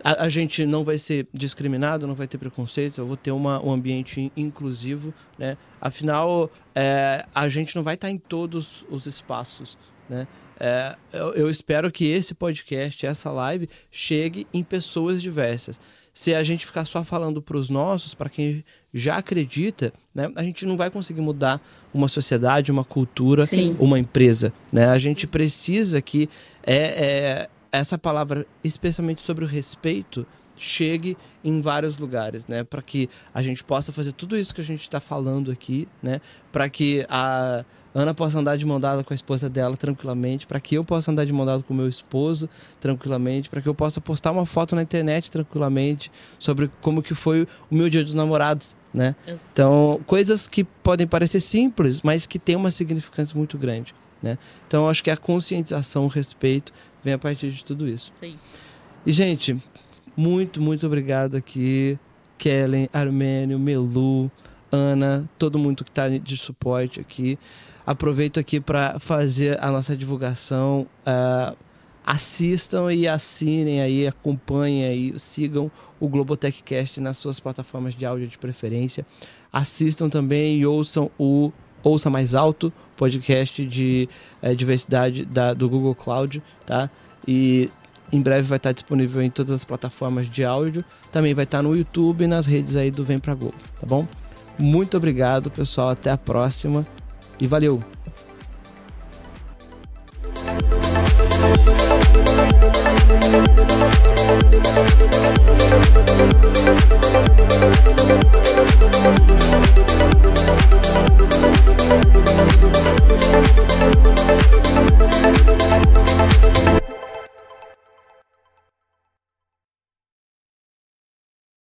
a, a, gente não vai ser discriminado, não vai ter preconceito, eu vou ter uma, um ambiente inclusivo, né? Afinal, é, a gente não vai estar em todos os espaços, né? É, eu, eu espero que esse podcast, essa live, chegue em pessoas diversas se a gente ficar só falando para os nossos, para quem já acredita, né, a gente não vai conseguir mudar uma sociedade, uma cultura, Sim. uma empresa. Né? A gente precisa que é, é, essa palavra, especialmente sobre o respeito, chegue em vários lugares, né? Para que a gente possa fazer tudo isso que a gente está falando aqui, né? Para que a Ana possa andar de mão dada com a esposa dela tranquilamente, para que eu possa andar de mão dada com o meu esposo tranquilamente, para que eu possa postar uma foto na internet tranquilamente sobre como que foi o meu dia dos namorados, né? Então, coisas que podem parecer simples, mas que têm uma significância muito grande, né? Então, acho que a conscientização, o respeito vem a partir de tudo isso. Sim. E gente, Muito, muito obrigado aqui, Kellen, Armênio, Melu, Ana, todo mundo que está de suporte aqui. Aproveito aqui para fazer a nossa divulgação. Uh, assistam e assinem aí, acompanhem aí, sigam o Globotech Cast nas suas plataformas de áudio de preferência. Assistam também e ouçam o Ouça Mais Alto, podcast de é, diversidade da, do Google Cloud, tá? E em breve vai estar disponível em todas as plataformas de áudio. Também vai estar no YouTube e nas redes aí do Vem Pra Globo, tá bom? Muito obrigado, pessoal. Até a próxima e valeu! Thank